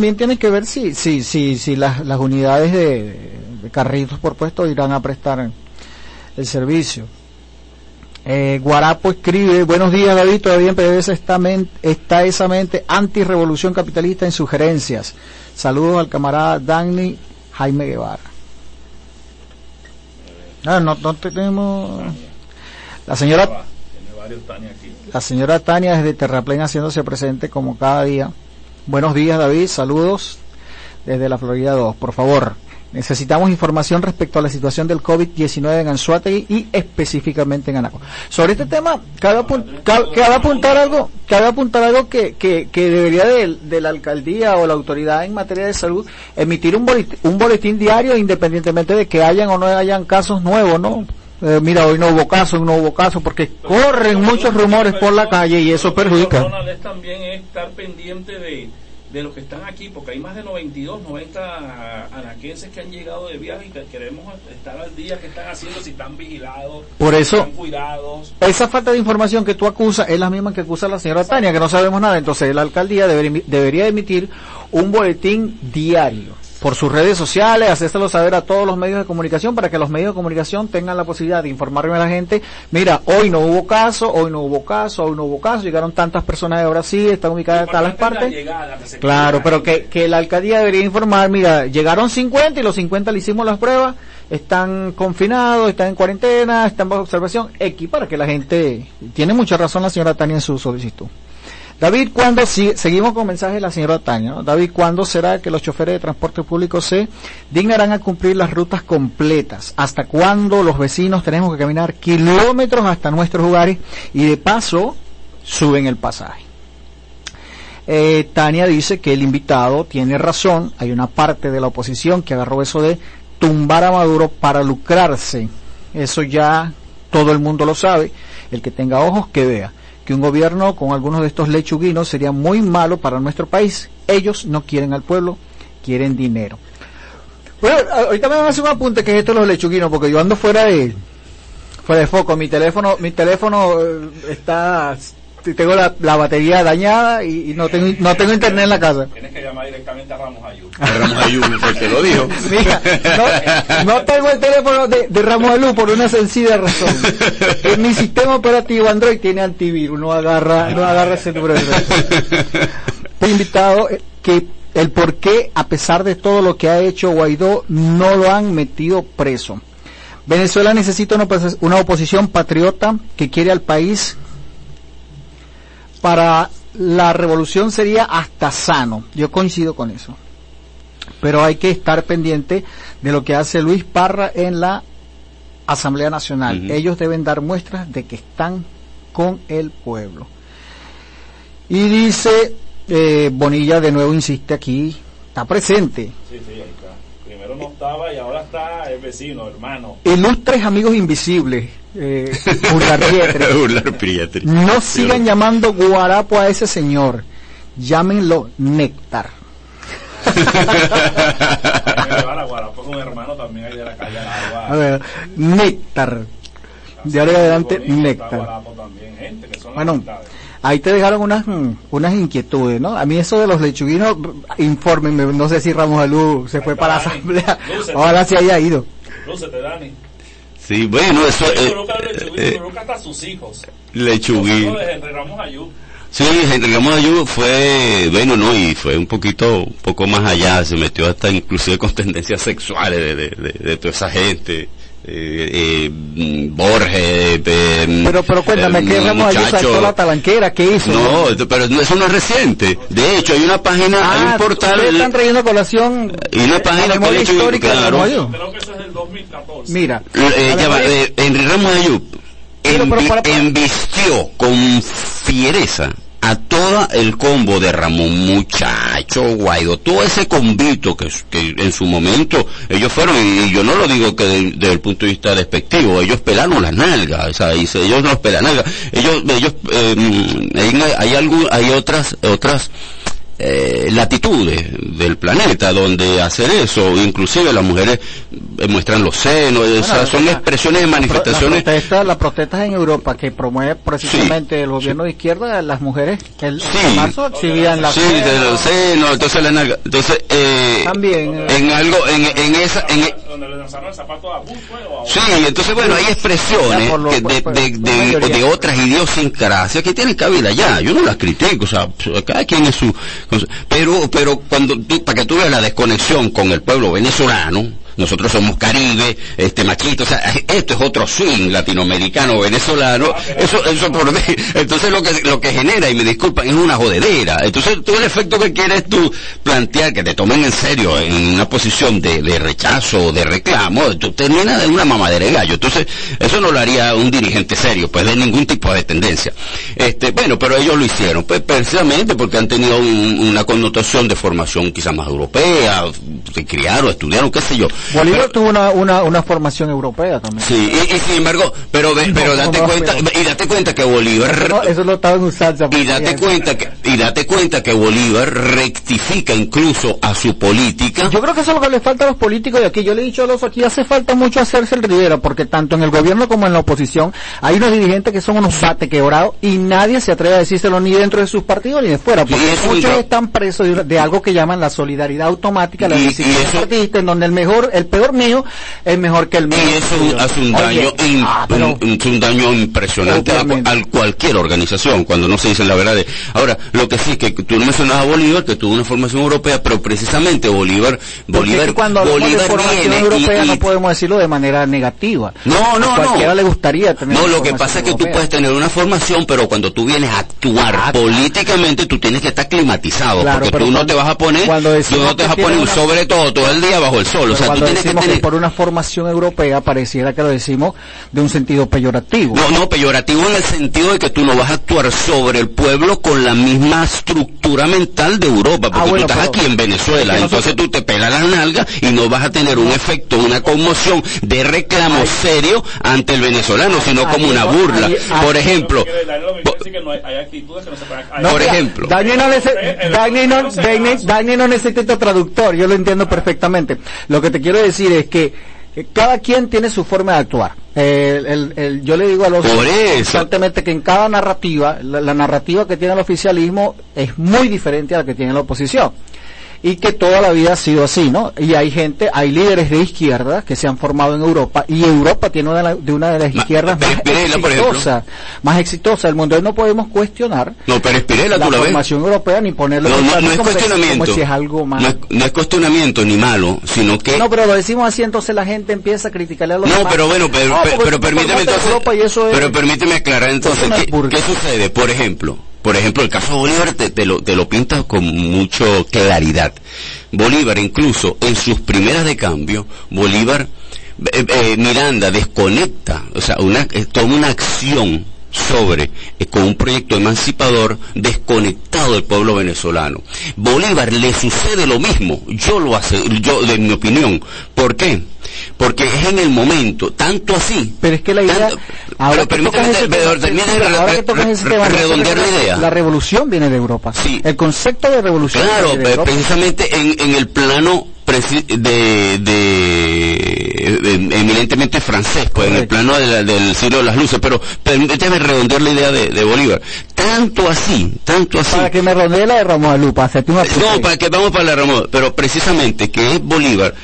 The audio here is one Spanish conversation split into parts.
También tiene que ver si, si, si, si las, las unidades de, de carritos por puesto irán a prestar el servicio. Eh, Guarapo escribe, buenos días David, todavía en PDVSA está, está esa mente anti-revolución capitalista en sugerencias. Saludos al camarada Dani Jaime Guevara. Ah, no, no tenemos... La señora, la señora Tania desde Terraplén haciéndose presente como cada día. Buenos días David, saludos desde la Florida 2. Por favor, necesitamos información respecto a la situación del COVID-19 en Anzuategui y específicamente en Anaco. Sobre este tema, cabe, apun- cabe- cabe apuntar algo, cabe apuntar algo que, que, debería de, la alcaldía o la autoridad en materia de salud emitir un boletín, un boletín diario independientemente de que hayan o no hayan casos nuevos, ¿no? Eh, mira, hoy no hubo caso, hoy no hubo caso, porque corren muchos rumores por la calle y eso perjudica. De, de los que están aquí, porque hay más de 92, 90 anaquenses que han llegado de viaje y que queremos estar al día que están haciendo, si están vigilados, Por si eso- están cuidados. Esa falta de información que tú acusas es la misma que acusa la señora Tania, que no sabemos nada. Entonces la alcaldía debería emitir un boletín diario por sus redes sociales, hacérselo saber a todos los medios de comunicación para que los medios de comunicación tengan la posibilidad de informarme a la gente, mira, hoy no hubo caso, hoy no hubo caso, hoy no hubo caso, llegaron tantas personas de Brasil, están ubicadas en tales partes. llegada, Claro, pero que, que la alcaldía debería informar, mira, llegaron 50 y los 50 le hicimos las pruebas, están confinados, están en cuarentena, están bajo observación, X, para que la gente, tiene mucha razón la señora Tania en su solicitud. David, ¿cuándo, seguimos con mensaje de la señora Tania, ¿no? David, ¿cuándo será que los choferes de transporte público se dignarán a cumplir las rutas completas? ¿Hasta cuándo los vecinos tenemos que caminar kilómetros hasta nuestros lugares y de paso suben el pasaje? Eh, Tania dice que el invitado tiene razón, hay una parte de la oposición que agarró eso de tumbar a Maduro para lucrarse. Eso ya todo el mundo lo sabe, el que tenga ojos que vea que un gobierno con algunos de estos lechuguinos sería muy malo para nuestro país. Ellos no quieren al pueblo, quieren dinero. Bueno, ahorita me van a hacer un apunte que es esto de los lechuguinos, porque yo ando fuera de fuera de foco. Mi teléfono, mi teléfono eh, está, tengo la, la batería dañada y, y no tengo no tengo internet en la casa. Tienes que llamar directamente a Ramos Ayú. Ramos Ayuso fue el que lo dijo. Mira, no, no tengo el teléfono de, de Ramos Luz por una sencilla razón. Que mi sistema operativo Android tiene antivirus, no agarra, no agarra ese número de. He invitado eh, que el por qué, a pesar de todo lo que ha hecho Guaidó, no lo han metido preso. Venezuela necesita una, una oposición patriota que quiere al país para la revolución sería hasta sano. Yo coincido con eso pero hay que estar pendiente de lo que hace Luis Parra en la Asamblea Nacional. Ellos deben dar muestras de que están con el pueblo. Y dice, eh, Bonilla de nuevo insiste aquí, está presente. Sí, sí. Primero no estaba y ahora está el vecino, hermano. Ilustres amigos invisibles, eh, Urlar Prietri. no sigan llamando guarapo a ese señor, llámenlo néctar. Hay Guarapo, un hermano también ahí de la calle Agua. A ver, néctar. De ahora adelante, néctar. Guarapo también, gente que son Bueno, amistades. Ahí te dejaron unas mm, unas inquietudes, ¿no? A mí eso de los lechuguinos, infórmenme, no sé si Ramos Alú se fue para la asamblea, lúcete. ahora sí haya ido. Lúcete, Dani. Sí, bueno, eso es. eh, coloca hasta sus hijos. Lechuguín. Los hijos de Henry Ramos Ayú. Sí, Henry Ramos Ayú fue, bueno, no, y fue un poquito, un poco más allá, se metió hasta inclusive con tendencias sexuales de, de, de, de toda esa gente. Eh, eh, Borges, eh, Pero, pero cuéntame, eh, ¿qué Ramos muchacho- saltó la talanquera? ¿Qué hizo? No, pero no, eso no es reciente. De hecho, hay una página, hay ah, un portal, ustedes están trayendo a colación y una página la que memoria le echo- histórica de claro. Ramos Alú. Creo que eso es del 2014. Mira, Eh, ya va, eh, Henry Ramos Ayub para- embistió con fiereza a todo el combo de Ramón Muchacho, Guaido, todo ese convito que, que en su momento ellos fueron, y yo no lo digo que de- desde el punto de vista despectivo, ellos pelaron las nalgas, o sea, ellos no pelan nalgas, ellos, ellos, eh, hay, hay, algo- hay otras, otras, eh, latitudes del planeta donde hacer eso, inclusive las mujeres eh, muestran los senos, son expresiones de manifestaciones. La protesta, las protestas en Europa que promueve precisamente el gobierno de izquierda, las mujeres el, Sí. en marzo exhibían la Sí, de los senos, entonces la nalga. Entonces, eh, También, eh. en algo, en, en esa, en, Donde le lanzaron el zapato a Bush, fue, o a- Sí, entonces bueno, hay expresiones lo- que de, por- de, por de- mayoría. de otras idiosincrasias que tienen cabida ya, yo no las critico, o sea, cada quien es su... su- Pero, pero cuando tú, para que tú veas la desconexión con el pueblo venezolano, nosotros somos Caribe, este machito, o sea, esto es otro swing latinoamericano, venezolano, eso, eso por mí, entonces lo que, lo que genera, y me disculpan, es una jodedera, entonces tú el efecto que quieres tú plantear, que te tomen en serio en una posición de, de rechazo de reclamo, tú terminas de una mamadera de gallo, entonces eso no lo haría un dirigente serio, pues de ningún tipo de tendencia. Este, bueno, pero ellos lo hicieron, pues precisamente porque han tenido un- una connotación de formación quizás más europea, se criaron, estudiaron, qué sé yo. Bolívar Pero- tuvo una, una, una formación europea también. Sí, y, y sin embargo, pero ve- pero No, date no, cuenta, pero- y date cuenta que Bolívar eso lo estaban usando. y date cuenta que y date cuenta que Bolívar rectifica incluso a su política. Yo creo que eso es lo que le falta a los políticos de aquí. Yo le he dicho a los aquí, hace falta mucho hacerse el Rivera, porque tanto en el gobierno como en la oposición hay unos dirigentes que son unos bate quebrados y nadie se atreve a decírselo ni dentro de sus partidos ni de fuera, porque muchos están presos de, de algo que llaman la solidaridad automática, la Y- eso- en donde el mejor, el peor mío es mejor que el mío. Y eso hace un Oye, daño, ah, pero- un, daño impresionante a, cualquier organización cuando no se dice la verdad. de- ahora, lo que sí es que tú mencionabas a Bolívar, que tuvo una formación europea, pero precisamente Bolívar, Bolívar, es que cuando hablamos Bolívar de formación viene y- europea y- no podemos decirlo de manera negativa. No, no, a cualquiera no. le gustaría tener No, lo que pasa es que tú puedes tener una formación, pero cuando tú vienes a actuar Ah, políticamente, tú tienes que estar climatizado, Claro, porque tú no te vas a poner, tú no te vas a poner sobre todo todo el día bajo el sol. Pero o sea, tú cuando que por una formación europea pareciera que lo decimos de un sentido peyorativo. No, no, peyorativo en el sentido de que tú no vas a actuar sobre el pueblo con la misma estructura mental de Europa, porque Ah, bueno, tú estás pero- aquí en Venezuela, es que entonces tú te pelas las nalgas y no vas a tener un efecto, una conmoción de reclamo serio ante el venezolano, sino ahí como una burla. Por ejemplo, por ejemplo. Dani no necesita traductor, yo lo entiendo perfectamente. Lo que te quiero decir es que eh, cada quien tiene su forma de actuar. El- el- el- yo le digo a los constantemente que en cada narrativa, la, la narrativa que tiene el oficialismo es muy diferente a la que tiene la oposición. Y que toda la vida ha sido así, ¿no? Y hay gente, hay líderes de izquierda que se han formado en Europa y Europa tiene una de, la- de una de las izquierdas más Pirela, exitosas, más exitosa del mundo. Y no podemos cuestionar No, pero Espirela, la tú la ves. formación europea ni ponerlo No, no, no es como si- cuestionamiento. como si es algo más. No es, no es cuestionamiento ni malo, sino que No, pero lo decimos así, entonces la gente empieza a criticarle a los No, demás. pero bueno, pero, porque pero permíteme entonces, Europa y eso es- pero permíteme aclarar entonces, ¿qué, qué sucede? Por ejemplo, por ejemplo, el caso de Bolívar te, te lo, te lo pintas con mucha claridad. Bolívar, incluso en sus primeras de cambio, Bolívar, eh, eh, Miranda desconecta, o sea, una, eh, toma una acción sobre, eh, con un proyecto emancipador desconectado del pueblo venezolano. Bolívar le sucede lo mismo, yo lo hace, yo, de mi opinión. ¿Por qué? Porque es en el momento, tanto así. Pero es que la idea, tanto- ahora pero que ese tema, ahora que tocas ese tema, redondear la idea. La revolución viene de Europa. Sí. El concepto de revolución Claro, viene de Europa. precisamente en, en el plano de, de, de- eminentemente francés, pues en el plano de la- del siglo de las luces, pero permíteme redondear la idea de, de Bolívar. Tanto así, tanto así. Para que me rodee la de de Lupa, hacerte una No, para que vamos para la Ramón, pero precisamente que es Bolívar,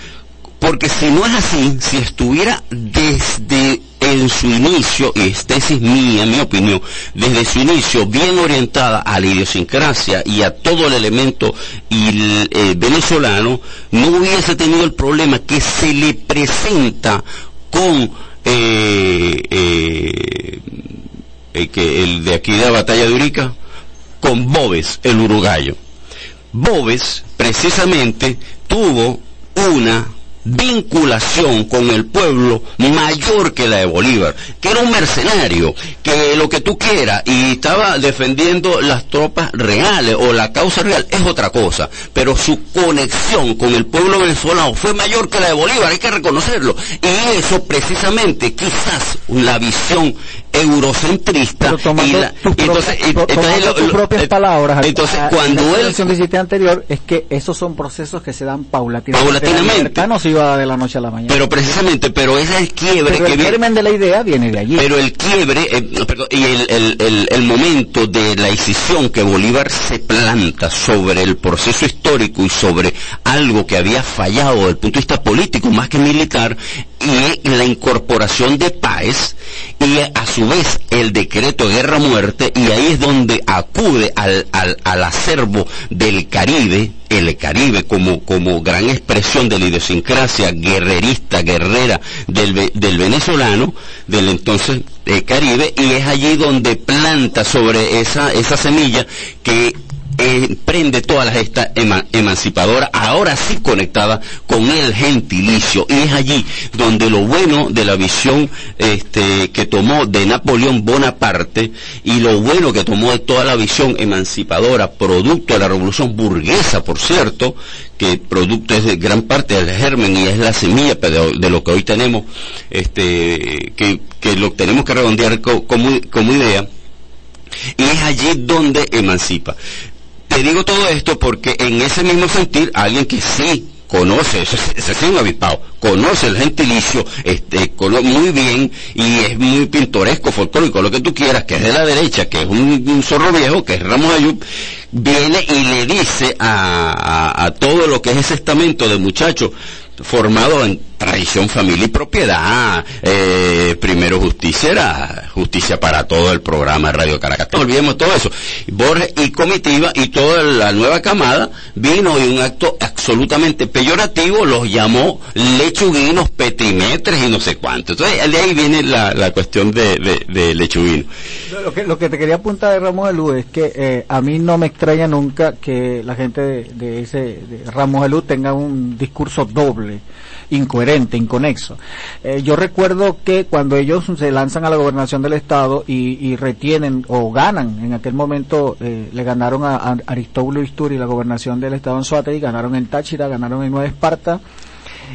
porque si no es así, si estuviera desde en su inicio, y esta es mía, mi opinión, desde su inicio bien orientada a la idiosincrasia y a todo el elemento eh, venezolano, no hubiese tenido el problema que se le presenta con eh, eh, el de aquí de la batalla de Urica, con Bobes, el uruguayo. Bobes, precisamente, tuvo una vinculación con el pueblo mayor que la de Bolívar, que era un mercenario, que lo que tú quieras, y estaba defendiendo las tropas reales o la causa real, es otra cosa, pero su conexión con el pueblo venezolano fue mayor que la de Bolívar, hay que reconocerlo, y eso precisamente quizás la visión eurocentrista y la- y entonces, y- lo- tus propias eh, palabras entonces a- a- cuando en la él que hiciste anterior es que esos son procesos que se dan paulatinamente. Paulatinamente. La no se iba de la noche a la mañana. Pero precisamente pero ese es el quiebre Pero que el viene germen de la idea viene de allí. Pero el quiebre eh, perdón, y el, el, el, el momento de la decisión que Bolívar se planta sobre el proceso histórico y sobre algo que había fallado desde el punto de vista político más que militar y la incorporación de Páez y a su vez el decreto de guerra-muerte y ahí es donde acude al, al, al acervo del Caribe, el Caribe como, como gran expresión de la idiosincrasia guerrerista, guerrera del, del venezolano, del entonces eh, Caribe, y es allí donde planta sobre esa, esa semilla que eh, prende toda la gesta ema- emancipadora, ahora sí conectada con el gentilicio. Y es allí donde lo bueno de la visión este, que tomó de Napoleón Bonaparte y lo bueno que tomó de toda la visión emancipadora, producto de la revolución burguesa, por cierto, que producto es de gran parte del germen y es la semilla de, lo que hoy tenemos, este, que, que lo tenemos que redondear co- como, como idea, y es allí donde emancipa. Te digo todo esto porque en ese mismo sentir, alguien que sí conoce, ese, es un avispado, conoce el gentilicio este, muy bien y es muy pintoresco, folclórico, lo que tú quieras, que es de la derecha, que es un, zorro viejo, que es Ramos Ayub, viene y le dice a, a- todo lo que es ese estamento de muchachos formado en tradición, familia y propiedad. Eh, primero justicia era justicia para todo el programa de Radio Caracas. No olvidemos todo eso. Borges y comitiva y toda la nueva camada vino y un acto absolutamente peyorativo los llamó lechuguinos, petimetres y no sé cuánto. Entonces de ahí viene la, la cuestión de, de, lechuguino. Lo que, lo que te quería apuntar de Ramos de Luz es que eh, a mí no me extraña nunca que la gente de, de ese Ramos de Luz tenga un discurso doble, incoherente, inconexo. Eh, yo recuerdo que cuando ellos se lanzan a la gobernación del estado y, y retienen o ganan, en aquel momento eh, le ganaron a, a Aristóbulo Isturi la gobernación del estado en Suárez, ganaron en Táchira, ganaron en Nueva Esparta,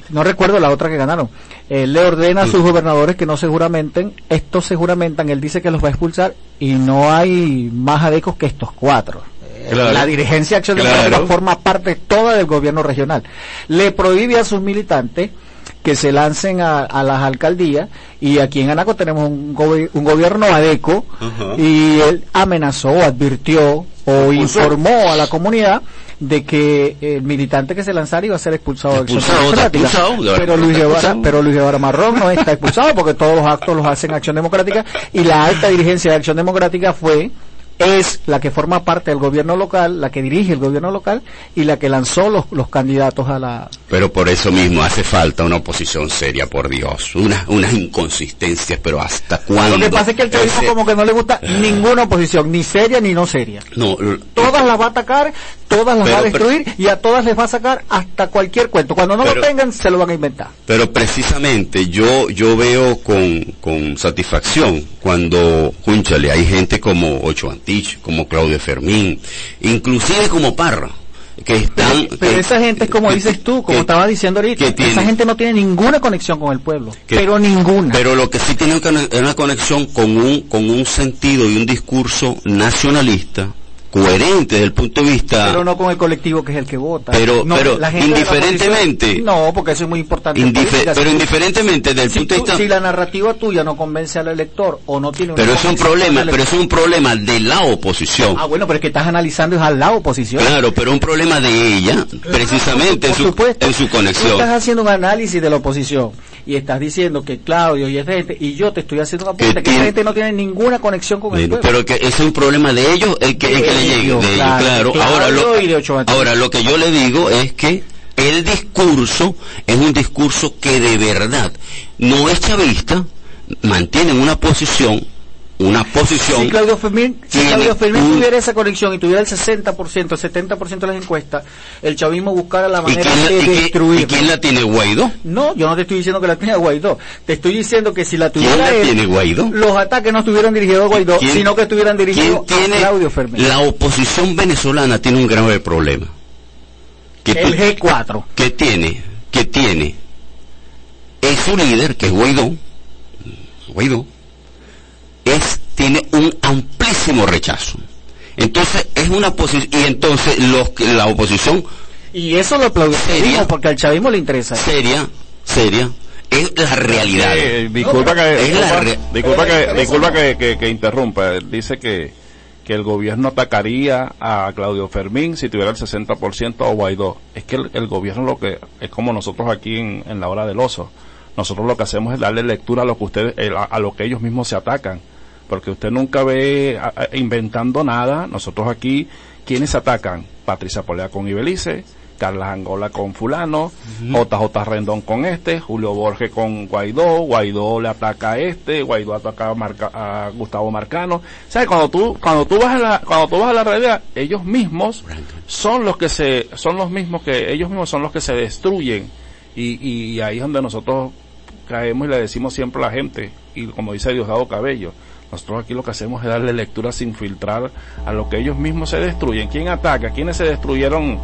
no recuerdo la otra que ganaron. Eh, le ordena a sus gobernadores que no se juramenten. Estos se juramentan. Él dice que los va a expulsar y no hay más adecos que estos cuatro. Eh, Claro. La dirigencia Acción Claro. Forma parte toda del gobierno regional. Le prohíbe a sus militantes que se lancen a, a las alcaldías y aquí en Anaco tenemos un, gobi- un gobierno adeco Ajá. y él amenazó, advirtió o informó a la comunidad de que el militante que se lanzara iba a ser expulsado, de Acción Expulsado, Democrática. expulsado, pero Luis Guevara, expulsado. pero Luis Guevara Marrón no está expulsado porque todos los actos los hacen Acción Democrática y la alta dirigencia de Acción Democrática fue es la que forma parte del gobierno local, la que dirige el gobierno local y la que lanzó los, los candidatos a la Pero por eso mismo hace falta una oposición seria, por Dios. Una, unas inconsistencias, pero ¿hasta cuándo? Lo que pasa es que el chavismo Ese- como que no le gusta ninguna oposición, ni seria ni no seria. No, Todas las va a atacar, todas las Pero- va a destruir y a todas les va a sacar hasta cualquier cuento. Cuando no Pero- lo tengan, se lo van a inventar. Pero precisamente yo yo veo con, con satisfacción cuando, cúnchale, hay gente como Ocho Como Claudio Fermín, inclusive como Parra, que están... Pero que- esa gente es como dices tú, como que- estaba diciendo ahorita, tiene- esa gente no tiene ninguna conexión con el pueblo, que- pero ninguna. Pero lo que sí tiene es una conexión con un, con un sentido y un discurso nacionalista, coherente desde el punto de vista... Pero no con el colectivo que es el que vota. Pero- No, pero la gente la indiferentemente- no, porque eso es muy importante. política. pero Si- indiferentemente desde el punto de vista... si la narrativa tuya no convence al elector o no tiene una Pero es un problema, pero es un problema de la oposición. Ah, bueno, pero es que estás analizando es a la oposición. Claro, pero un problema de ella, precisamente en su, supuesto. en su Tú conexión. estás haciendo un análisis de la oposición y estás diciendo que Claudio y esa gente, y yo te estoy haciendo un apunte, Que que, gente no tiene ninguna conexión con el pueblo. pero que es un problema de ellos, el que, el que le llegue, ellos, de ellos, claro, claro. Claudio Ahora lo, ahora lo que yo le digo es que el discurso es un discurso que de verdad no es chavista, mantiene una posición, una posición Si Claudio Fermín, si tiene Claudio Fermín un- tuviera esa conexión y tuviera el 60%, el 70% de las encuestas, el chavismo buscara la ¿Y manera quién, la, de y quién- destruir. y quién la tiene Guaidó? No, yo no te estoy diciendo que la tenga Guaidó. Te estoy diciendo que si la ¿Quién tuviera la él, tiene Guaidó? los ataques no estuvieran dirigidos a Guaidó, ¿Quién- sino que estuvieran ¿Quién dirigidos tiene a Claudio Fermín. la oposición venezolana tiene un grave problema. Que El tú- G4. que tiene, que tiene, es su líder, que es Guaidó, Guaidó, es tiene un amplísimo rechazo. Entonces es una posición, y entonces los, la oposición Y eso lo aplaudimos porque al chavismo le interesa. seria, seria, es la realidad. Eh, disculpa que, es la disculpa, re- disculpa que, disculpa que, que- que interrumpa. Él Dice que, que el gobierno atacaría a Claudio Fermín si tuviera el 60% o Guaidó. Es que el, el gobierno lo que es como nosotros aquí en, en la hora del oso. Nosotros lo que hacemos es darle lectura a lo que ustedes, a, lo que ellos mismos se atacan. Porque usted nunca ve inventando nada. Nosotros aquí, ¿quiénes se atacan? Patricia Polea con Ibelice, Carla Angola con fulano, JJ Rendón con este, Julio Borges con Guaidó, Guaidó le ataca a este, Guaidó ataca a, Marca- a Gustavo Marcano. ¿Sabes? Cuando tú, cuando tú vas a la, cuando tú vas a la realidad, ellos mismos son los que se, son los mismos que, ellos mismos son los que se destruyen. Y, y ahí es donde nosotros caemos y le decimos siempre a la gente, y como dice Diosdado Cabello, nosotros aquí lo que hacemos es darle lectura sin filtrar a lo que ellos mismos se destruyen. ¿Quién ataca? ¿Quiénes se destruyeron?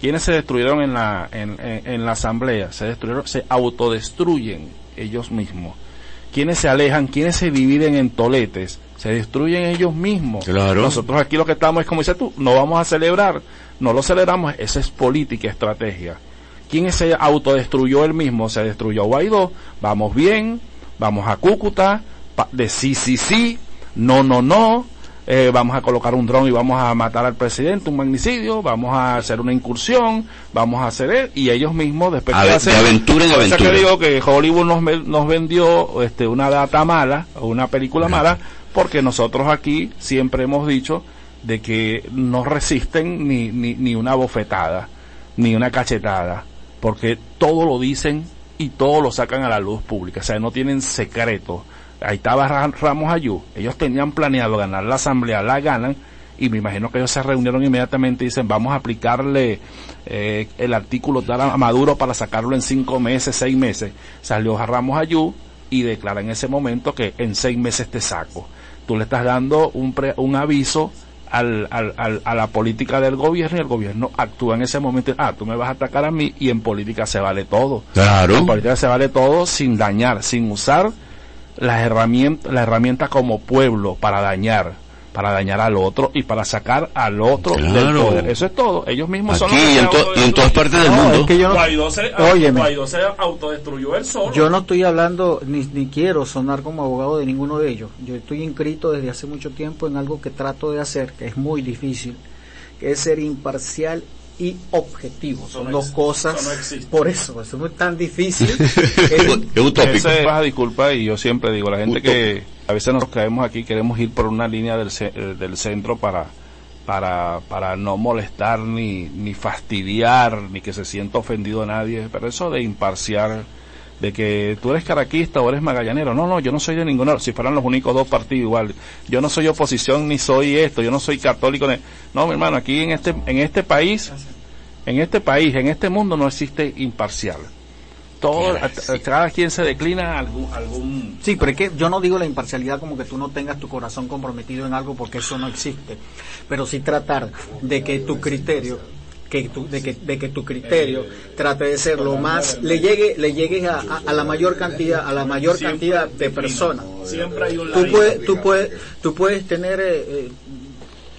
¿Quiénes se destruyeron en la, en, en- en la asamblea? Se destruyeron, se autodestruyen ellos mismos. ¿Quiénes se alejan? ¿Quiénes se dividen en toletes? Se destruyen ellos mismos. Claro. Nosotros aquí lo que estamos es como dices tú, no vamos a celebrar, no lo celebramos, esa es política, estrategia. ¿Quién se autodestruyó él mismo? Se destruyó Guaidó, vamos bien, vamos a Cúcuta, de sí, sí, sí, no, no, no, eh, vamos a colocar un dron y vamos a matar al presidente, un magnicidio, vamos a hacer una incursión, vamos a hacer y ellos mismos después A ver, hacen- de aventura en aventura. que digo que Hollywood nos, nos vendió este, una data mala, o una película mala, porque nosotros aquí siempre hemos dicho de que no resisten ni, ni, ni una bofetada, ni una cachetada, porque todo lo dicen y todo lo sacan a la luz pública, o sea, no tienen secreto. Ahí estaba Ra- Ramos Ayú, ellos tenían planeado ganar la asamblea, la ganan, y me imagino que ellos se reunieron inmediatamente y dicen, vamos a aplicarle eh, el artículo tal a Maduro para sacarlo en cinco meses, seis meses. Salió Ramos Ayú y declara en ese momento que en seis meses te saco. Tú le estás dando un, pre- un aviso al, al- al- a la política del gobierno y el gobierno actúa en ese momento. Ah, tú me vas a atacar a mí y en política se vale todo. Claro. En política se vale todo sin dañar, sin usar las herramientas, la herramienta como pueblo para dañar, para dañar al otro y para sacar al otro del Claro. poder. Eso es todo. Ellos mismos son Aquí los y que en, to- y en todas partes del No, mundo. es que yo no, Guaidó se, Óyeme. Guaidó se autodestruyó él solo. yo no estoy hablando ni, ni quiero sonar como abogado de ninguno de ellos. Yo estoy inscrito desde hace mucho tiempo en algo que trato de hacer, que es muy difícil, que es ser imparcial y objetivo. Eso Son no dos cosas. no por eso, eso es tan difícil. es Es- utópico. Disculpa y yo siempre digo, la gente que a veces nos caemos aquí, queremos ir por una línea del, ce- eh, del centro para, para, para no molestar ni, ni fastidiar, ni que se sienta ofendido a nadie, pero eso de imparcial, de que tú eres caraquista o eres magallanero, no, no, yo no soy de ninguno, si fueran los únicos dos partidos igual, yo no soy oposición ni soy esto, yo no soy católico, ni- no, mi hermano, aquí en este, en este país, en este país, en este mundo no existe imparcial. Todo, cada quien se declina algún, algún Sí, pero es que yo no digo la imparcialidad como que tú no tengas tu corazón comprometido en algo porque eso no existe, pero sí tratar de que tu criterio que tu, de que de que tu criterio trate de ser lo más le llegue le llegue a, a- a la mayor cantidad a la mayor cantidad de personas. Siempre hay un Tú puedes tú puedes tú puedes tener eh, eh,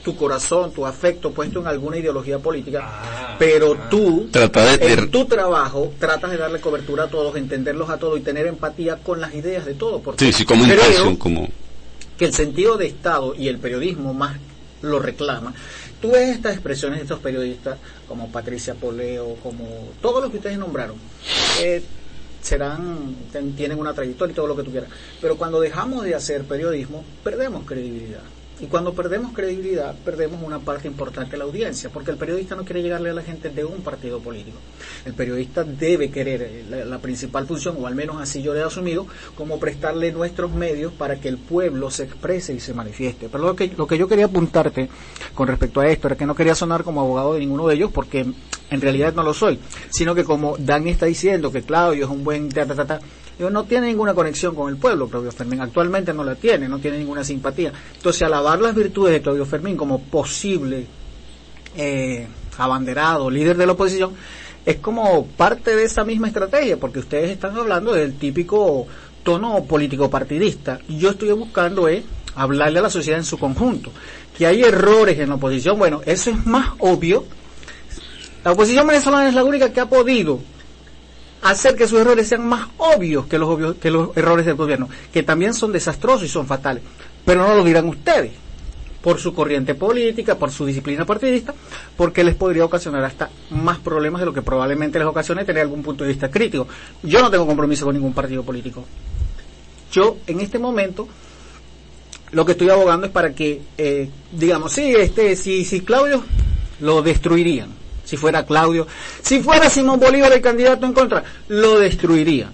tu corazón, tu afecto puesto en alguna ideología política, Ah, pero tú Trata de- de- en tu trabajo tratas de darle cobertura a todos, entenderlos a todos y tener empatía con las ideas de todos. Porque Sí, sí, como creo como... que el sentido de Estado y el periodismo más lo reclama. Tú ves estas expresiones de estos periodistas como Patricia Poleo, como todos los que ustedes nombraron, eh, serán, ten- tienen una trayectoria y todo lo que tú quieras. Pero cuando dejamos de hacer periodismo, perdemos credibilidad. Y cuando perdemos credibilidad, perdemos una parte importante de la audiencia, porque el periodista no quiere llegarle a la gente de un partido político. El periodista debe querer, eh, la, principal función, o al menos así yo le he asumido, como prestarle nuestros medios para que el pueblo se exprese y se manifieste. Pero lo que, lo que yo quería apuntarte con respecto a esto era que no quería sonar como abogado de ninguno de ellos, porque en realidad no lo soy, sino que como Dani está diciendo que Claudio es un buen ta, ta, ta, no tiene ninguna conexión con el pueblo, Claudio Fermín actualmente no la tiene, no tiene ninguna simpatía. Entonces, alabar las virtudes de Claudio Fermín como posible eh, abanderado, líder de la oposición, es como parte de esa misma estrategia, porque ustedes están hablando del típico tono político partidista. Y yo estoy buscando eh, hablarle a la sociedad en su conjunto. Que hay errores en la oposición, bueno, eso es más obvio. La oposición venezolana es la única que ha podido hacer que sus errores sean más obvios que los, obvios, que los errores del gobierno, que también son desastrosos y son fatales. Pero no lo dirán ustedes, por su corriente política, por su disciplina partidista, porque les podría ocasionar hasta más problemas de lo que probablemente les ocasione tener algún punto de vista crítico. Yo no tengo compromiso con ningún partido político. Yo, en este momento, lo que estoy abogando es para que, eh, digamos, sí, este, si, si Claudio lo destruirían, si fuera Claudio, si fuera Simón Bolívar el candidato en contra, lo destruirían.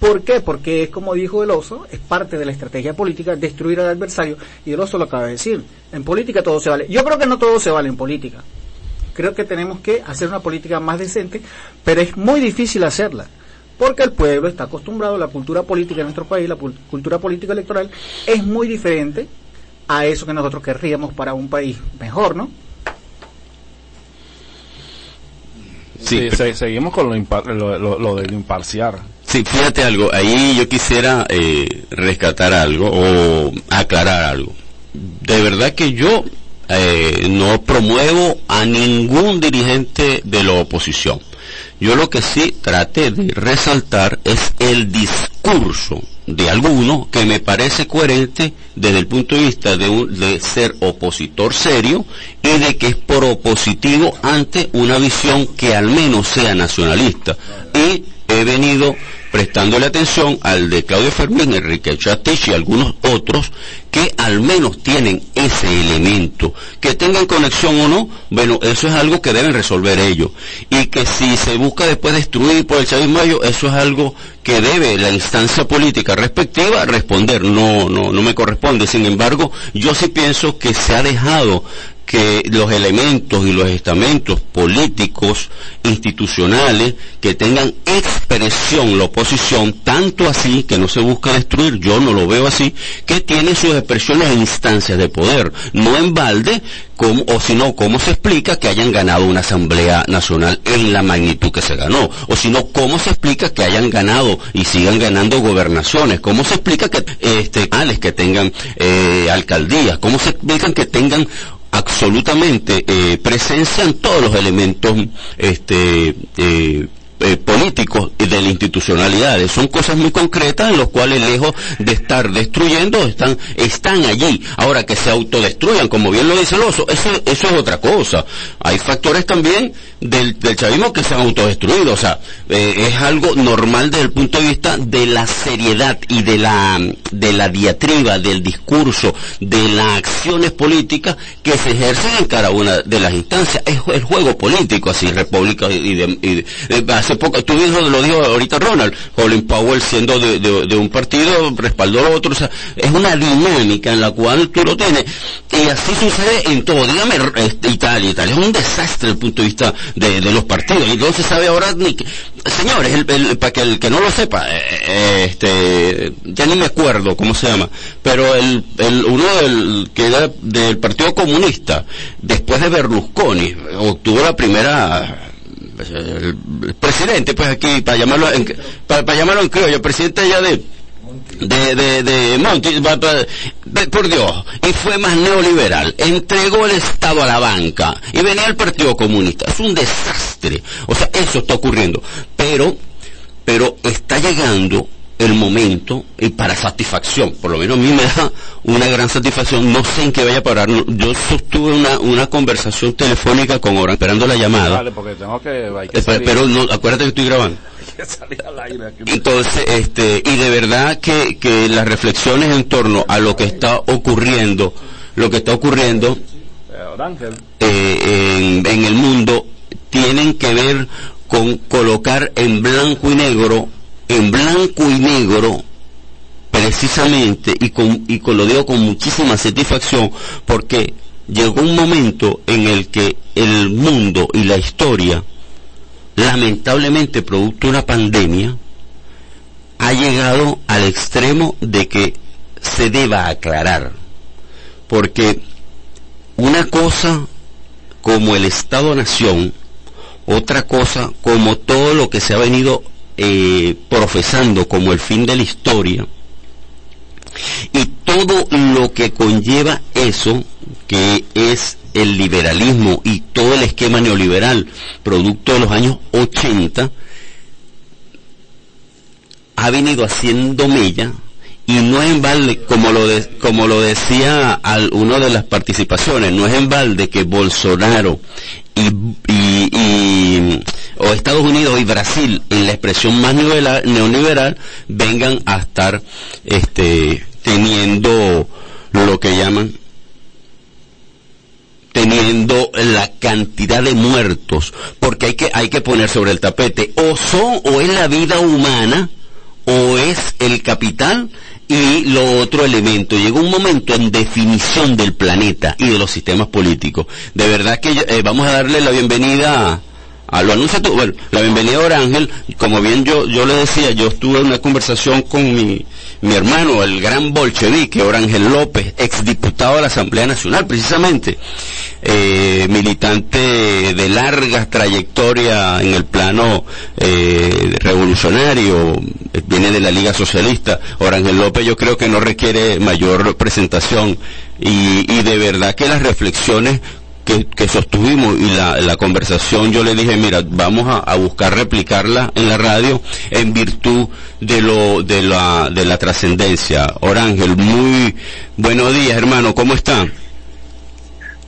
¿Por qué? Porque es como dijo el oso, es parte de la estrategia política destruir al adversario y el oso lo acaba de decir. En política todo se vale. Yo creo que no todo se vale en política. Creo que tenemos que hacer una política más decente, pero es muy difícil hacerla porque el pueblo está acostumbrado, la cultura política de nuestro país, la cultura política electoral, es muy diferente a eso que nosotros querríamos para un país mejor, ¿no? Sí, seguimos con lo, lo, del imparcial. Sí, fíjate algo, ahí yo quisiera eh, rescatar algo o aclarar algo. De verdad que yo eh, no promuevo a ningún dirigente de la oposición. Yo lo que sí traté de resaltar es el discurso de alguno que me parece coherente desde el punto de vista de, de ser opositor serio y de que es propositivo ante una visión que al menos sea nacionalista. Y he venido prestándole atención al de Claudio Fermín, Enrique Chatich y algunos otros que al menos tienen ese elemento. Que tengan conexión o no, bueno, eso es algo que deben resolver ellos. Y que si se busca después destruir por el chavismo, eso es algo que debe la instancia política respectiva responder. No, no, no me corresponde. Sin embargo, yo sí pienso que se ha dejado que los elementos y los estamentos políticos, institucionales, que tengan expresión la oposición, tanto así que no se busca destruir, yo no lo veo así, que tiene sus expresiones e instancias de poder, no en balde, como, o sino cómo se explica que hayan ganado una asamblea nacional en la magnitud que se ganó, o sino cómo se explica que hayan ganado y sigan ganando gobernaciones, cómo se explica que este que tengan eh, alcaldías, cómo se explican que tengan absolutamente eh, presencia en todos los elementos este, eh, eh, políticos y de la institucionalidad. Son cosas muy concretas en las cuales lejos de estar destruyendo están, están allí. Ahora que se autodestruyan, como bien lo dice el oso, eso, eso es otra cosa. Hay factores también del, del chavismo que se han autodestruido. O sea, eh, es algo normal desde el punto de vista de la seriedad y de la, de la diatriba, del discurso, de las acciones políticas que se ejercen en cada una de las instancias. Es el juego político, así, República y de, y poco, tú lo dijo ahorita Ronald, Colin Powell siendo de, un partido, respaldó a otro, o sea, es una dinámica en la cual tú lo tienes, y así sucede en todo, dígame este, Italia, Italia es un desastre desde el punto de vista de, los partidos, y no se sabe ahora ni que, señores, el, para que el que no lo sepa, eh, eh, este, ya ni me acuerdo cómo se llama, pero el, el uno del, que era del Partido Comunista, después de Berlusconi, obtuvo la primera el, presidente, pues aquí, para llamarlo en, para, llamarlo en criollo, presidente ya de, de, de, de Monti, por Dios, y fue más neoliberal, entregó el Estado a la banca y venía el Partido Comunista. Es un desastre. O sea, eso está ocurriendo. Pero, pero está llegando el momento y para satisfacción, por lo menos a mí me da una gran satisfacción, no sé en qué vaya a parar, yo sostuve una, una conversación telefónica con Oran, esperando la llamada. porque tengo que, pero no, acuérdate que estoy grabando. Entonces, este, y de verdad que, que las reflexiones en torno a lo que está ocurriendo, lo que está ocurriendo eh, en, en el mundo, tienen que ver con colocar en blanco y negro en blanco y negro precisamente y con, con lo digo con muchísima satisfacción porque llegó un momento en el que el mundo y la historia lamentablemente producto de una pandemia ha llegado al extremo de que se deba aclarar. Porque una cosa como el Estado-Nación otra cosa como todo lo que se ha venido eh, profesando como el fin de la historia. Y todo lo que conlleva eso, que es el liberalismo y todo el esquema neoliberal, producto de los años 80, ha venido haciendo mella y no es en balde, como lo, como lo decía al, uno de las participaciones, no es en balde que Bolsonaro y, o Estados Unidos y Brasil en la expresión más neoliberal vengan a estar este teniendo lo que llaman teniendo la cantidad de muertos porque hay que hay que poner sobre el tapete o son o es la vida humana o es el capital y lo otro elemento. Llegó un momento en definición del planeta y de los sistemas políticos. De verdad que eh, vamos a darle la bienvenida a, lo anuncia tú, bueno, la bienvenida a Orángel, como bien yo, yo le decía, yo estuve en una conversación con mi, mi hermano, el gran bolchevique, Orángel López, exdiputado de la Asamblea Nacional, precisamente, eh, militante de larga trayectoria en el plano eh, revolucionario, viene de la Liga Socialista. Orángel López yo creo que no requiere mayor presentación. Y, y de verdad que las reflexiones que, sostuvimos y la, la, conversación yo le dije mira vamos a, buscar replicarla en la radio en virtud de lo de la de la trascendencia Orángel muy buenos días hermano cómo está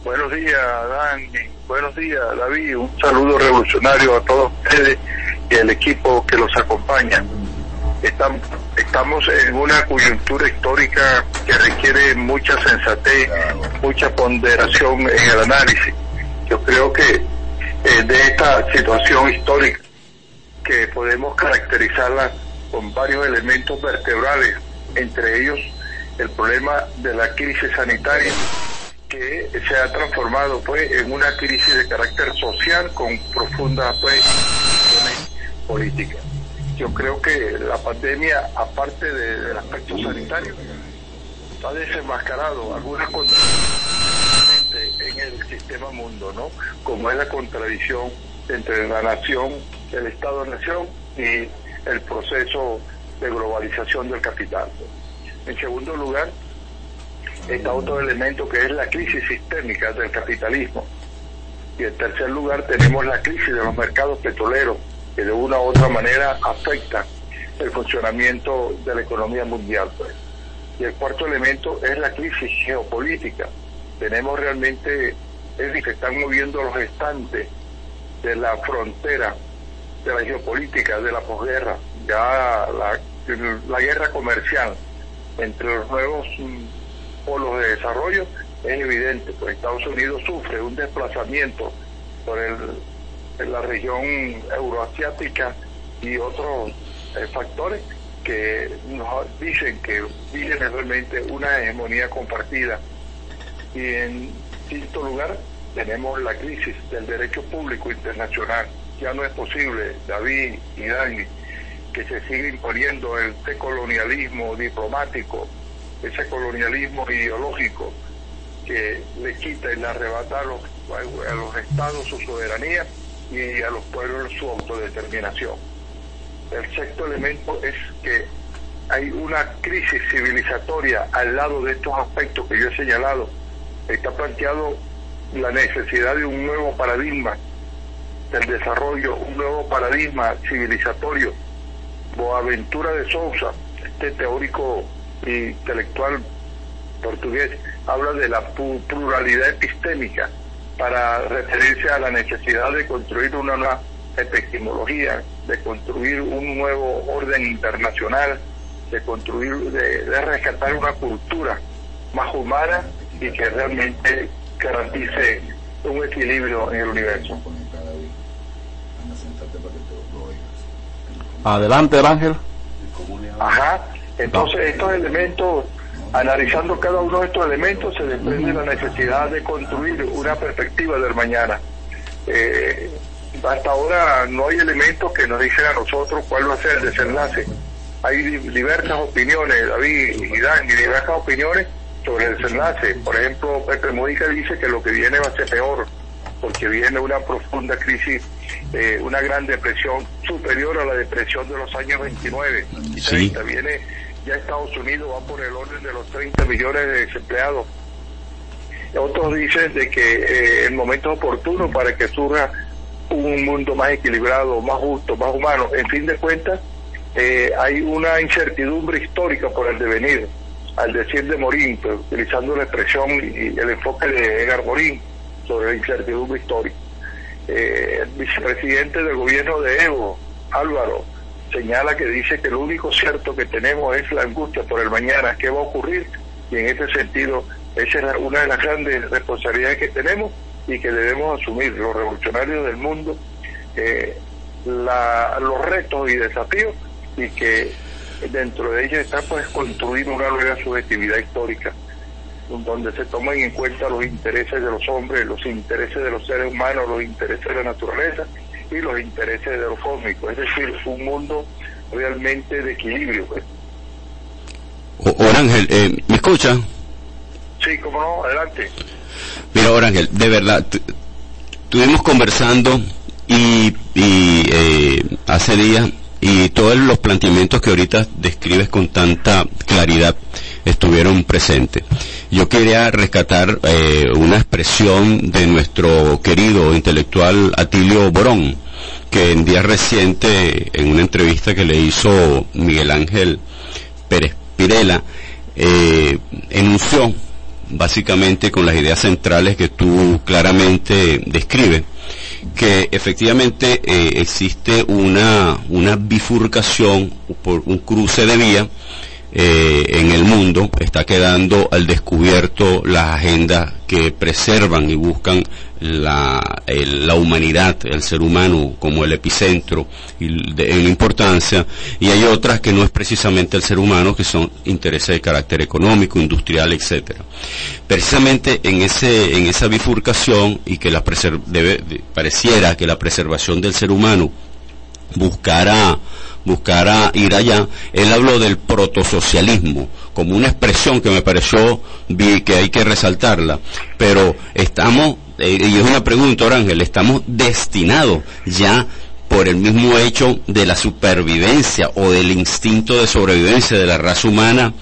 buenos días Dani. Buenos días David. Un saludo revolucionario a todos ustedes y al equipo que los acompaña. Estamos, estamos en una coyuntura histórica que requiere mucha sensatez, mucha ponderación en el análisis. Yo creo que eh, de esta situación histórica, que podemos caracterizarla con varios elementos vertebrales, entre ellos el problema de la crisis sanitaria, que se ha transformado pues en una crisis de carácter social con profunda pues política yo creo que la pandemia, aparte del aspecto sanitario, ha desenmascarado algunas cosas en el sistema mundo, ¿no? Como es la contradicción entre la nación, el Estado-nación y el proceso de globalización del capital. En segundo lugar, está otro elemento que es la crisis sistémica del capitalismo. Y en tercer lugar tenemos la crisis de los mercados petroleros que de una u otra manera afecta el funcionamiento de la economía mundial. Pues. Y el cuarto elemento es la crisis geopolítica. Tenemos realmente, es decir, se están moviendo los estantes de la frontera de la geopolítica, de la posguerra, ya la, la guerra comercial entre los nuevos mm, polos de desarrollo es evidente, pues Estados Unidos sufre un desplazamiento por el en la región euroasiática y otros eh, factores que nos dicen que viven realmente una hegemonía compartida. Y en quinto lugar, tenemos la crisis del derecho público internacional. Ya no es posible, David y Dani, que se siga imponiendo el colonialismo diplomático, ese colonialismo ideológico que le quita y le arrebata a los, a los estados su soberanía y a los pueblos su autodeterminación. El sexto elemento es que hay una crisis civilizatoria al lado de estos aspectos que yo he señalado. Está planteado la necesidad de un nuevo paradigma del desarrollo, un nuevo paradigma civilizatorio. Boaventura de Sousa, este teórico intelectual portugués, habla de la pluralidad epistémica para referirse a la necesidad de construir una nueva epistemología, de construir un nuevo orden internacional, de construir, de, rescatar una cultura más humana y que realmente garantice un equilibrio en el universo. Adelante, Ángel. Ajá. Entonces, estos elementos Analizando cada uno de estos elementos se desprende la necesidad de construir una perspectiva del mañana. Eh, hasta ahora no hay elementos que nos dicen a nosotros cuál va a ser el desenlace. Hay diversas opiniones, David y Dan, y diversas opiniones sobre el desenlace. Por ejemplo, Pepe Módica dice que lo que viene va a ser peor, porque viene una profunda crisis, eh, una gran depresión superior a la depresión de los años 29 y 30. Viene Ya Estados Unidos va por el orden de los 30 millones de desempleados. Otros dicen de que eh, el momento oportuno para que surja un mundo más equilibrado, más justo, más humano. En fin de cuentas, eh, hay una incertidumbre histórica por el devenir. Al decir de Morín, pues, utilizando la expresión y el enfoque de Edgar Morín sobre la incertidumbre histórica. Eh, el vicepresidente del gobierno de Evo, Álvaro, señala que dice que lo único cierto que tenemos es la angustia por el mañana, qué va a ocurrir, y en ese sentido esa es una de las grandes responsabilidades que tenemos y que debemos asumir. Los revolucionarios del mundo, eh, los retos y desafíos y que dentro de ellos está pues construir una nueva subjetividad histórica donde se tomen en cuenta los intereses de los hombres, los intereses de los seres humanos, los intereses de la naturaleza y los intereses de los cósmicos, es decir, un mundo realmente de equilibrio. Pues. Orángel, eh, ¿me escucha? Sí, cómo no, adelante. Mira, Orángel, de verdad, estuvimos conversando y, eh, hace días y todos los planteamientos que ahorita describes con tanta claridad estuvieron presentes. Yo quería rescatar eh, una expresión de nuestro querido intelectual Atilio Borón, que en días recientes, en una entrevista que le hizo Miguel Ángel Pérez Pirela, eh, enunció básicamente con las ideas centrales que tú claramente describes, que efectivamente eh, existe una, una bifurcación por un cruce de vía eh, en el mundo, está quedando al descubierto las agendas que preservan y buscan la, la humanidad, el ser humano como el epicentro y de, en importancia, y hay otras que no es precisamente el ser humano, que son intereses de carácter económico, industrial, etcétera. Precisamente en ese, en esa bifurcación y que la debe, pareciera que la preservación del ser humano buscara buscara ir allá, él habló del protosocialismo como una expresión que me pareció que hay que resaltarla, pero estamos, eh, y es una pregunta, Ángel, estamos destinados ya por el mismo hecho de la supervivencia o del instinto de sobrevivencia de la raza humana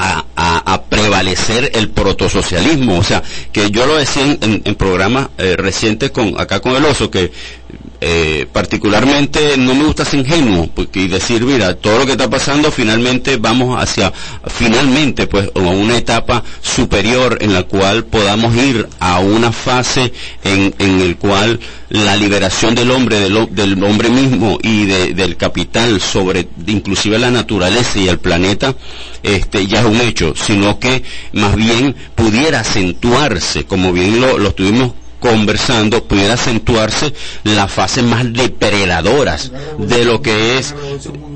a, prevalecer el protosocialismo. O sea, que yo lo decía en, en, programas eh, recientes con, acá con el oso, que eh, particularmente no me gusta ser ingenuo porque y decir mira todo lo que está pasando finalmente vamos hacia finalmente pues a una etapa superior en la cual podamos ir a una fase en, en el cual la liberación del hombre del, hombre mismo y del capital sobre inclusive la naturaleza y el planeta este ya es un hecho sino que más bien pudiera acentuarse como bien lo, lo estuvimos conversando pudiera acentuarse las fases más depredadoras de lo que es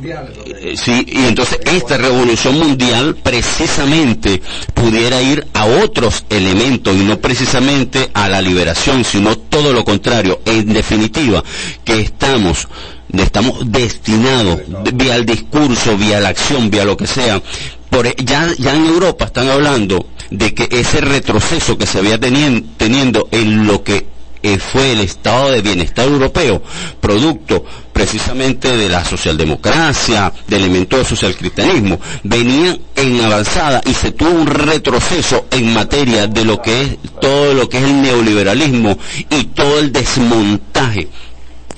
eh, sí y entonces esta revolución mundial precisamente pudiera ir a otros elementos y no precisamente a la liberación sino todo lo contrario. En definitiva que estamos estamos destinados vía el discurso vía la acción vía lo que sea. Por, e, ya, ya en Europa están hablando de que ese retroceso que se había teniendo en lo que eh, fue el estado de bienestar europeo, producto precisamente de la socialdemocracia, de elementos del socialcristianismo, venían en avanzada y se tuvo un retroceso en materia de lo que es todo lo que es el neoliberalismo y todo el desmontaje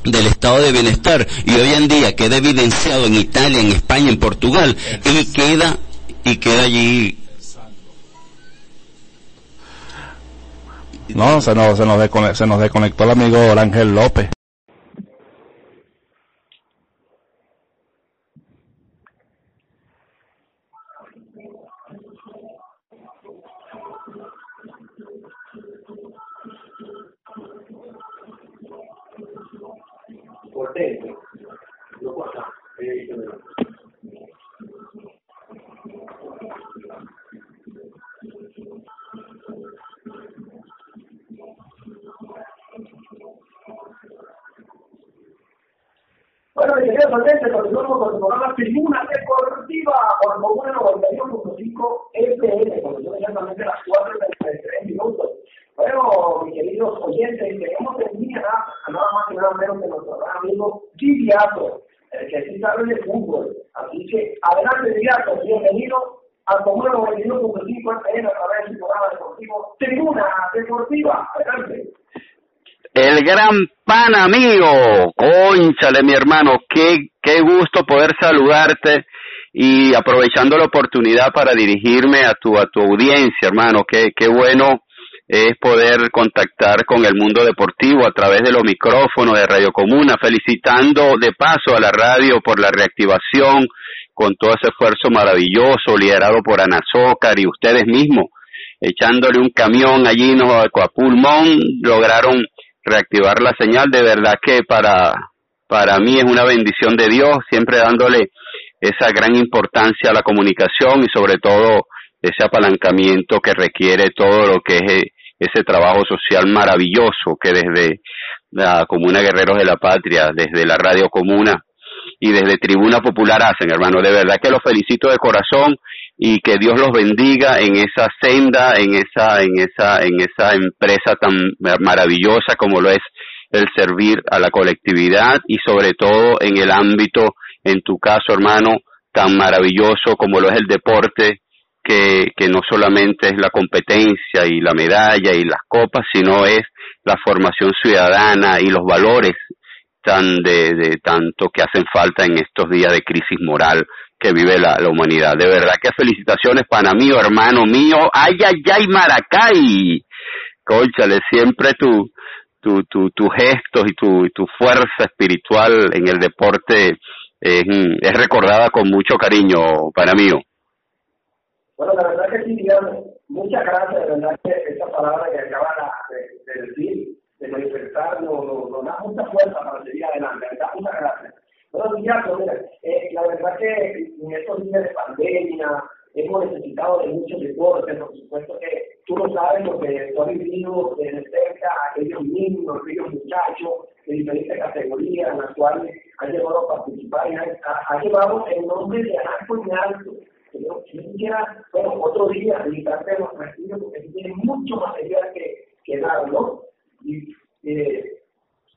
del estado de bienestar. Y hoy en día queda evidenciado en Italia, en España, en Portugal y queda y queda allí No, se nos, se nos, desconectó, se nos desconectó el amigo Ángel López. Por Oyentes, continuamos con el programa Tribuna Deportiva por Comuna 91.5 FM, cuando exactamente las 4.33 minutos. Bueno, mis queridos oyentes, tenemos en línea nada más y nada menos que nuestro gran amigo Giviato. el que sí sabe de fútbol. Así que adelante, Viriato, bienvenido al Comuna 91.5 FM a través del programa deportivo Tribuna Deportiva. Adelante. El gran pan amigo, conchale mi hermano, qué, qué gusto poder saludarte y aprovechando la oportunidad para dirigirme a tu, a tu audiencia, hermano, qué, qué bueno es poder contactar con el mundo deportivo a través de los micrófonos de Radio Comuna, felicitando de paso a la radio por la reactivación, con todo ese esfuerzo maravilloso liderado por Ana Zócar y ustedes mismos, echándole un camión allí a pulmón, lograron reactivar la señal. De verdad que para, para mí es una bendición de Dios, siempre dándole esa gran importancia a la comunicación y sobre todo ese apalancamiento que requiere todo lo que es ese trabajo social maravilloso que desde la Comuna Guerreros de la Patria, desde la Radio Comuna y desde Tribuna Popular hacen, hermano. De verdad que los felicito de corazón y que Dios los bendiga en esa senda, en esa, en esa, en esa empresa tan maravillosa como lo es el servir a la colectividad y sobre todo en el ámbito, en tu caso, hermano, tan maravilloso como lo es el deporte, que, que no solamente es la competencia y la medalla y las copas, sino es la formación ciudadana y los valores tan de, de tanto que hacen falta en estos días de crisis moral que vive la, la humanidad. De verdad que felicitaciones para mí, hermano mío. Ay, ay, ay, Maracay. Cónchale, siempre tu, tu, tu, tu gestos y tu, tu fuerza espiritual en el deporte es, recordada con mucho cariño para mí. Bueno, la verdad que sí, muchas gracias, de verdad que esa palabra que acaba de, de decir, de manifestar, nos, nos, nos da mucha fuerza para seguir adelante, muchas gracias. Bueno, ya, mira, eh, la verdad que en estos días de pandemia hemos necesitado de muchos deportes, por supuesto que tú lo sabes, lo que tú has vivido desde cerca, aquellos niños, aquellos muchachos de diferentes categorías en las cuales han llevado a participar y han, ha, ha llevado el nombre de Anaco y Alto yo quisiera, bueno, otro día dedicarte a los partidos porque tiene mucho material que, que dar, ¿no? Y eh,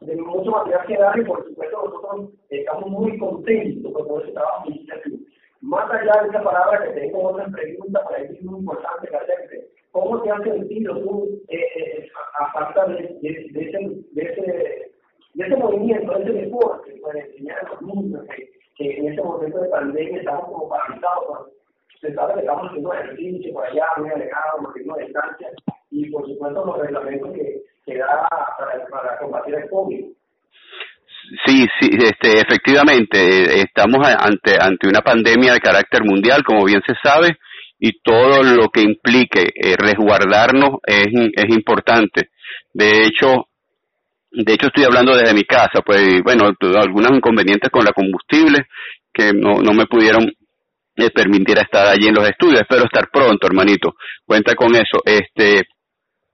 de mucho material que dar y por supuesto nosotros estamos muy contentos con todo ese trabajo tú. Más allá de esa palabra que tengo otras preguntas para ti muy importante que hacerte, ¿cómo te has sentido tú eh, eh, aparte de, de, de, ese, de, ese, de ese movimiento, de ese deporte, para enseñar a los niños que, que en ese momento de pandemia estamos como paralizados se sabe que estamos haciendo ejercicio por allá, muy alejados, manteniendo distancia y por supuesto los reglamentos que, que para, combatir el COVID. Sí, sí, este, efectivamente, estamos ante, ante una pandemia de carácter mundial, como bien se sabe, y todo lo que implique eh, resguardarnos es, es importante. De hecho, de hecho estoy hablando desde mi casa, pues bueno, algunos inconvenientes con la combustible que no, no me pudieron eh, permitiera estar allí en los estudios. Espero estar pronto, hermanito. Cuenta con eso. Este,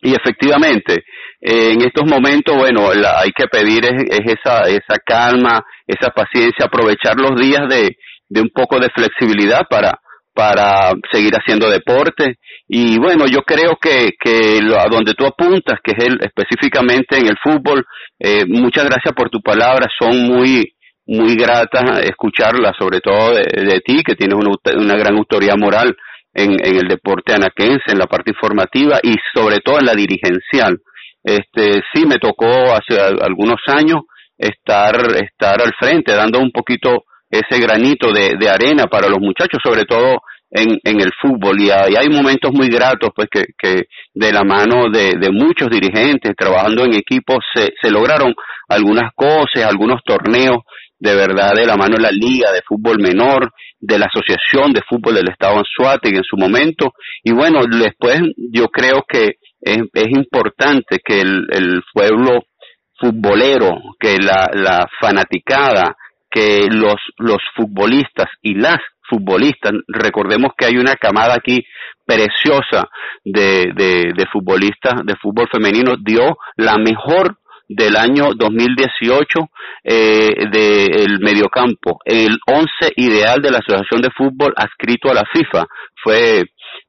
y efectivamente, eh, en estos momentos, bueno, la, hay que pedir es, es, esa, esa calma, esa paciencia, aprovechar los días de, de un poco de flexibilidad para, para seguir haciendo deporte. Y bueno, yo creo que, que lo, a donde tú apuntas, que es el, específicamente en el fútbol, eh, muchas gracias por tu palabra, son muy, muy grata escucharla, sobre todo de, de ti, que tienes una, una, gran autoridad moral en, en el deporte anaquense, en la parte informativa y sobre todo en la dirigencial. Este, sí, me tocó hace algunos años estar, estar al frente, dando un poquito ese granito de, arena para los muchachos, sobre todo en, en el fútbol y hay, momentos muy gratos pues que, que de la mano de, de muchos dirigentes trabajando en equipos se, se lograron algunas cosas, algunos torneos de verdad de la mano de la Liga de Fútbol Menor, de la Asociación de Fútbol del Estado Anzuategui en su momento. Y bueno, después yo creo que es, importante que el, el, pueblo futbolero, que la, la fanaticada, que los, los futbolistas y las futbolistas, recordemos que hay una camada aquí preciosa de, de, de futbolistas de fútbol femenino, dio la mejor del año 2018 eh, del mediocampo. El 11 ideal de la Asociación de Fútbol adscrito a la FIFA fue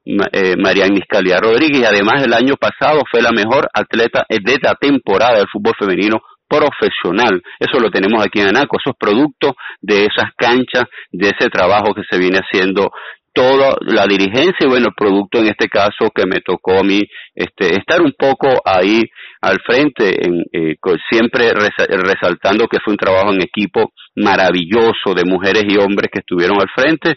eh, María Niscalia Rodríguez y además el año pasado fue la mejor atleta de la temporada del fútbol femenino profesional. Eso lo tenemos aquí en Anaco, eso es producto de esas canchas, de ese trabajo que se viene haciendo toda la dirigencia y bueno, el producto en este caso que me tocó a mí este, estar un poco ahí al frente, en, eh, siempre resaltando que fue un trabajo en equipo maravilloso de mujeres y hombres que estuvieron al frente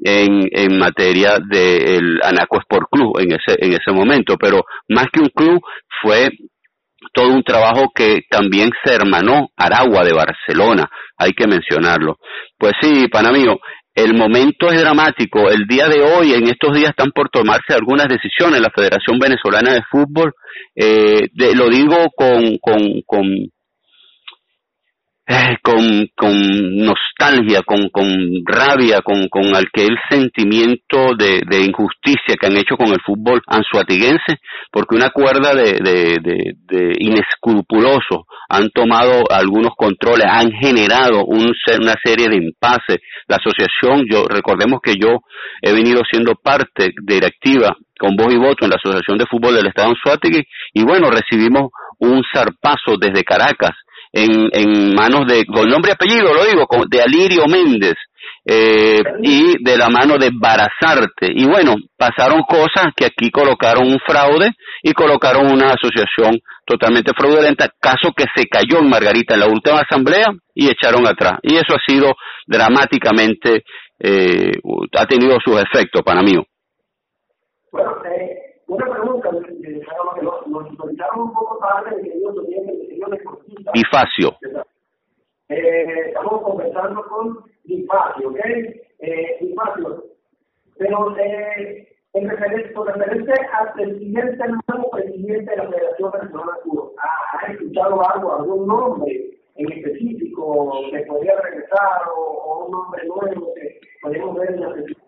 en, en materia del Anaco Sport Club en ese, en ese momento, pero más que un club fue todo un trabajo que también se hermanó Aragua de Barcelona, hay que mencionarlo. Pues sí, pana mío, el momento es dramático. El día de hoy, en estos días, están por tomarse algunas decisiones. La Federación Venezolana de Fútbol, eh, lo digo con, con, con con, con nostalgia, con, con rabia, con, con aquel sentimiento de, de, injusticia que han hecho con el fútbol anzuatiguense, porque una cuerda de, de, de, inescrupulosos han tomado algunos controles, han generado un, una serie de impases. La asociación, yo recordemos que yo he venido siendo parte directiva con voz y voto en la Asociación de Fútbol del Estado Anzuategui y bueno, recibimos un zarpazo desde Caracas en, en manos de, con nombre y apellido lo digo, de Alirio Méndez, eh, y de la mano de Barazarte. Y bueno, pasaron cosas que aquí colocaron un fraude y colocaron una asociación totalmente fraudulenta, caso que se cayó en Margarita en la última asamblea y echaron atrás. Y eso ha sido dramáticamente, eh, ha tenido sus efectos para mí. Bueno, eh, una pregunta, nos, nos un poco tarde de que ellos Bifacio. Eh, estamos conversando con Bifacio, ¿ok? Eh, Bifacio. Pero eh, en referencia, con referencia al presidente, el nuevo presidente de la Federación Nacional de Fútbol, ¿ha, escuchado algo, algún nombre en específico que podría regresar o, o un nombre nuevo que podemos ver en la de Fútbol?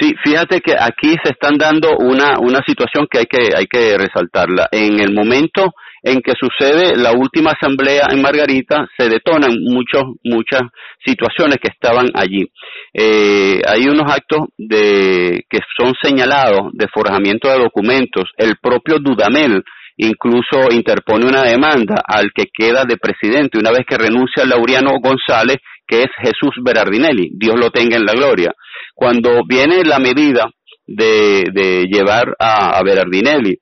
Sí, fíjate que aquí se están dando una, una situación que hay que, hay que resaltarla. En el momento en que sucede la última asamblea en Margarita, se detonan muchos, muchas situaciones que estaban allí. Eh, hay unos actos de, que son señalados de forjamiento de documentos. El propio Dudamel incluso interpone una demanda al que queda de presidente una vez que renuncia Laureano González, que es Jesús Berardinelli. Dios lo tenga en la gloria. Cuando viene la medida de, de llevar a, Berardinelli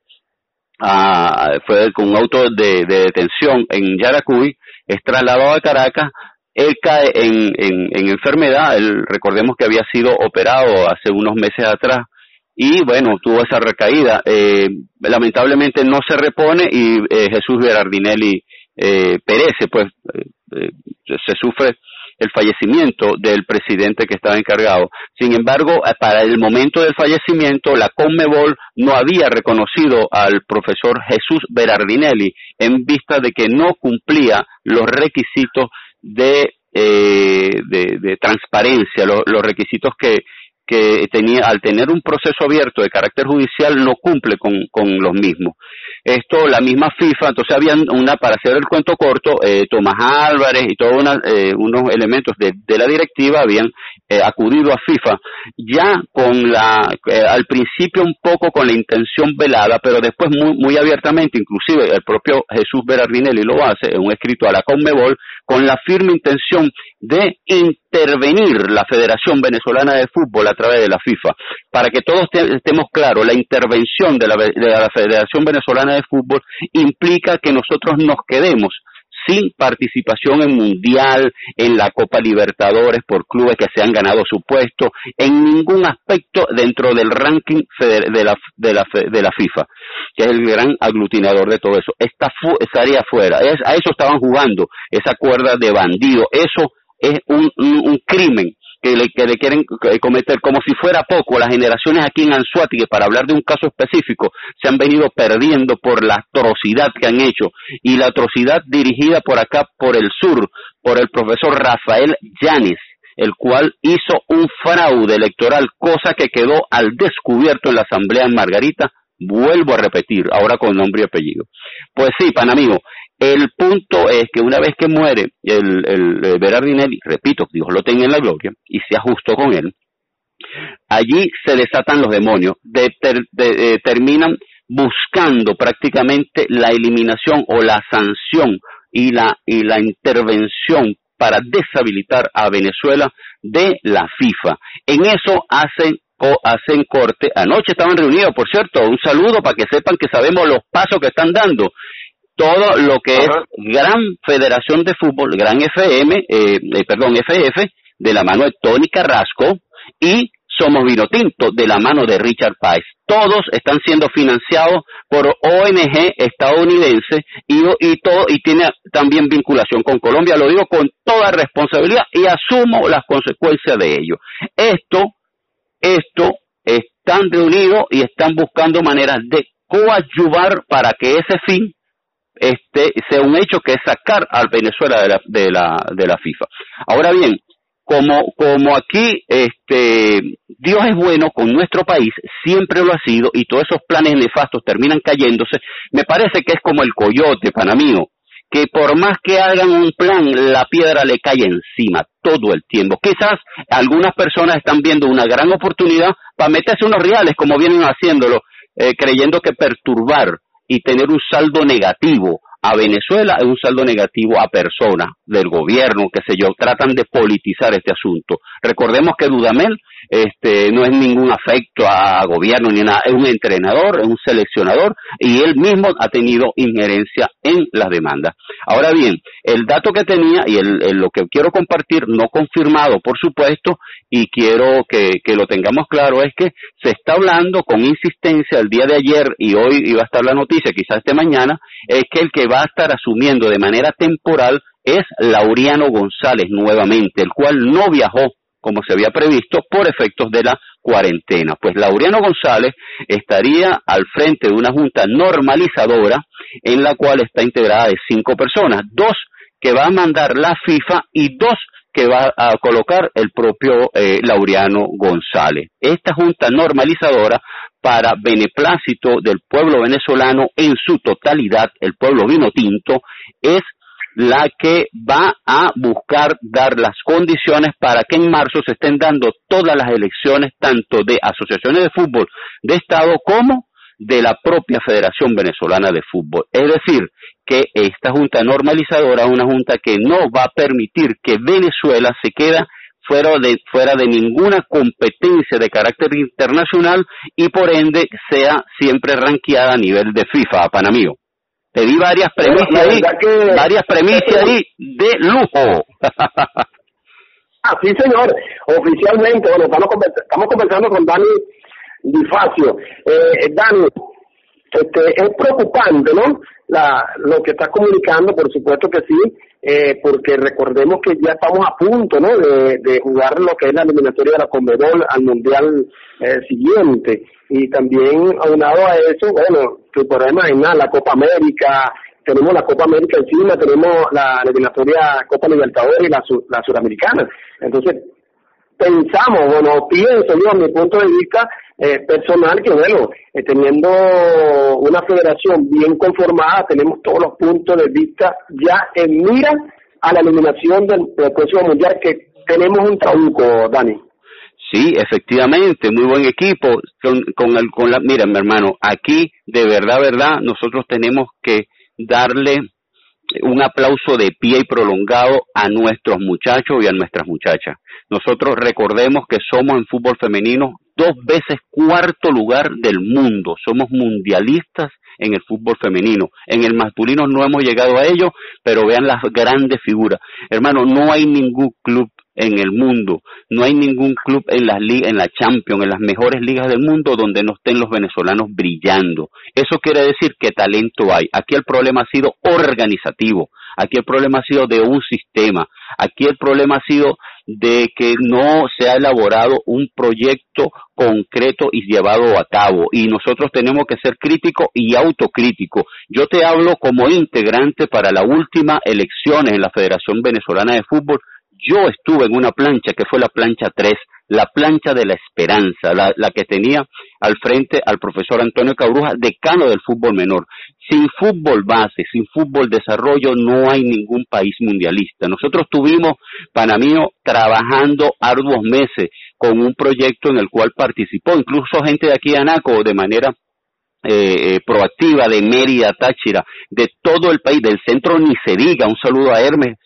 fue con un auto de, detención en Yaracuy, es trasladado a Caracas, él cae en, en, enfermedad, él, recordemos que había sido operado hace unos meses atrás y bueno, tuvo esa recaída. Eh, lamentablemente no se repone y eh, Jesús Berardinelli eh, perece, pues eh, se sufre el fallecimiento del presidente que estaba encargado. Sin embargo, eh, para el momento del fallecimiento, la Conmebol no había reconocido al profesor Jesús Berardinelli en vista de que no cumplía los requisitos de, eh, de, transparencia, los requisitos que, que tenía, al tener un proceso abierto de carácter judicial, no cumple con, con los mismos. Esto, la misma FIFA, entonces había una, para hacer el cuento corto, eh, Tomás Álvarez y todos eh, unos elementos de, de, la directiva habían eh, acudido a FIFA, ya con la, eh, al principio un poco con la intención velada, pero después muy, muy abiertamente, inclusive el propio Jesús Berardinelli lo hace en un escrito a la Conmebol, con la firme intención de intervenir la Federación Venezolana de Fútbol a través de la FIFA. Para que todos estemos claros, la intervención de la, de la Federación Venezolana de Fútbol implica que nosotros nos quedemos sin participación en Mundial, en la Copa Libertadores por clubes que se han ganado su puesto, en ningún aspecto dentro del ranking de la, de la, de la FIFA, que es el gran aglutinador de todo eso. Esta estaría fuera, a eso estaban jugando, esa cuerda de bandido, eso es un, un crimen que le, que quieren cometer, como si fuera poco, las generaciones aquí en Anzuategui, para hablar de un caso específico, se han venido perdiendo por la atrocidad que han hecho, y la atrocidad dirigida por acá, por el sur, por el profesor Rafael Yanis, el cual hizo un fraude electoral, cosa que quedó al descubierto en la Asamblea en Margarita, vuelvo a repetir, ahora con nombre y apellido. Pues sí, pan amigo, el punto es que una vez que muere el, el, Berardinelli, repito, Dios lo tenga en la gloria, y se ajustó con él, allí se desatan los demonios, de, de, terminan buscando prácticamente la eliminación o la sanción y la, y la intervención para deshabilitar a Venezuela de la FIFA. En eso hacen o hacen corte. Anoche estaban reunidos, por cierto, un saludo para que sepan que sabemos los pasos que están dando. Todo lo que es Gran Federación de Fútbol, Gran FM, eh, eh, perdón, FF, de la mano de Tony Carrasco y somos Vino Tinto, de la mano de Richard Páez. Todos están siendo financiados por ONG estadounidense y, y, todo, y tiene también vinculación con Colombia. Lo digo con toda responsabilidad y asumo las consecuencias de ello. Esto, esto, están reunidos y están buscando maneras de coadyuvar para que ese fin este sea un hecho que es sacar al Venezuela de la, de la, de la FIFA. Ahora bien, como, como aquí este, Dios es bueno con nuestro país, siempre lo ha sido, y todos esos planes nefastos terminan cayéndose, me parece que es como el coyote panamino, que por más que hagan un plan, la piedra le cae encima todo el tiempo. Quizás algunas personas están viendo una gran oportunidad para meterse unos reales, como vienen haciéndolo, eh, creyendo que perturbar y tener un saldo negativo a Venezuela es un saldo negativo a personas del gobierno, qué sé yo, tratan de politizar este asunto. Recordemos que Dudamel este, no es ningún afecto a gobierno ni nada, es un entrenador, es un seleccionador y él mismo ha tenido injerencia en las demandas. Ahora bien, el dato que tenía y el, lo que quiero compartir, no confirmado por supuesto, y quiero que, que lo tengamos claro, es que se está hablando con insistencia el día de ayer y hoy iba a estar la noticia, quizás este mañana, es que el que va a estar asumiendo de manera temporal es Laureano González nuevamente, el cual no viajó como se había previsto por efectos de la cuarentena. Pues Laureano González estaría al frente de una junta normalizadora en la cual está integrada de cinco personas, dos que va a mandar la FIFA y dos que va a colocar el propio eh, Laureano González. Esta junta normalizadora para beneplácito del pueblo venezolano en su totalidad, el pueblo vino tinto, es la que va a buscar dar las condiciones para que en marzo se estén dando todas las elecciones, tanto de asociaciones de fútbol de Estado como de la propia Federación Venezolana de Fútbol. Es decir, que esta junta normalizadora es una junta que no va a permitir que Venezuela se quede fuera de, fuera de ninguna competencia de carácter internacional y por ende sea siempre ranqueada a nivel de FIFA, a Panamío. Te di varias premisas ahí, varias premisas ahí de lujo. ah, sí, señor. Oficialmente, bueno, estamos, estamos conversando con Dani Difacio. Eh, Dani, este, es preocupante, ¿no? La, lo que está comunicando, por supuesto que sí, eh, porque recordemos que ya estamos a punto, ¿no? De, jugar lo que es la eliminatoria de la Conmebol al Mundial eh, siguiente. Y también aunado a eso, bueno, que podemos imaginar la Copa América, tenemos la Copa América encima, tenemos la eliminatoria Copa Libertadores y la, la Suramericana. Entonces, pensamos, bueno, pienso yo, a mi punto de vista eh, personal, que bueno, eh, teniendo una federación bien conformada, tenemos todos los puntos de vista ya en mira a la eliminación del, próximo mundial que tenemos un trabuco, Dani. Sí, efectivamente, muy buen equipo. Con, con, el, con la, mira, mi hermano, aquí de verdad, verdad, nosotros tenemos que darle un aplauso de pie y prolongado a nuestros muchachos y a nuestras muchachas. Nosotros recordemos que somos en fútbol femenino dos veces cuarto lugar del mundo. Somos mundialistas en el fútbol femenino. En el masculino no hemos llegado a ello, pero vean las grandes figuras. Hermano, no hay ningún club en el mundo. No hay ningún club en las en la Champions, en las mejores ligas del mundo donde no estén los venezolanos brillando. Eso quiere decir que talento hay. Aquí el problema ha sido organizativo. Aquí el problema ha sido de un sistema. Aquí el problema ha sido de que no se ha elaborado un proyecto concreto y llevado a cabo. Y nosotros tenemos que ser críticos y autocríticos. Yo te hablo como integrante para la última elecciones en la Federación Venezolana de Fútbol yo estuve en una plancha que fue la plancha 3, la plancha de la esperanza, la, la, que tenía al frente al profesor Antonio Cabruja, decano del fútbol menor. Sin fútbol base, sin fútbol desarrollo, no hay ningún país mundialista. Nosotros tuvimos, Panamío, trabajando arduos meses con un proyecto en el cual participó incluso gente de aquí de Anaco de manera eh, proactiva de Mérida, Táchira, de todo el país, del centro ni se diga, un saludo a Hermes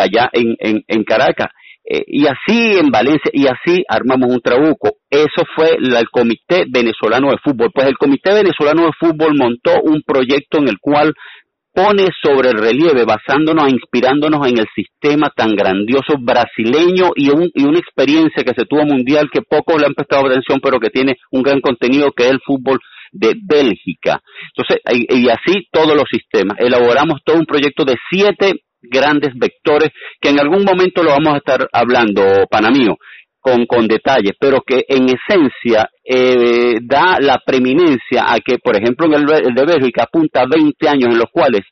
allá en, en, en Caracas, eh, y así en Valencia, y así armamos un trabuco. Eso fue el Comité Venezolano de Fútbol. Pues el Comité Venezolano de Fútbol montó un proyecto en el cual pone sobre el relieve, basándonos e inspirándonos en el sistema tan grandioso brasileño y, un, y una experiencia que se tuvo mundial que pocos le han prestado atención, pero que tiene un gran contenido que es el fútbol de Bélgica. Entonces, y, y así todos los sistemas. Elaboramos todo un proyecto de siete grandes vectores que en algún momento lo vamos a estar hablando, Panamío, con, con detalles, pero que en esencia eh, da la preeminencia a que, por ejemplo, en el, el de Bélgica apunta 20 años en los cuales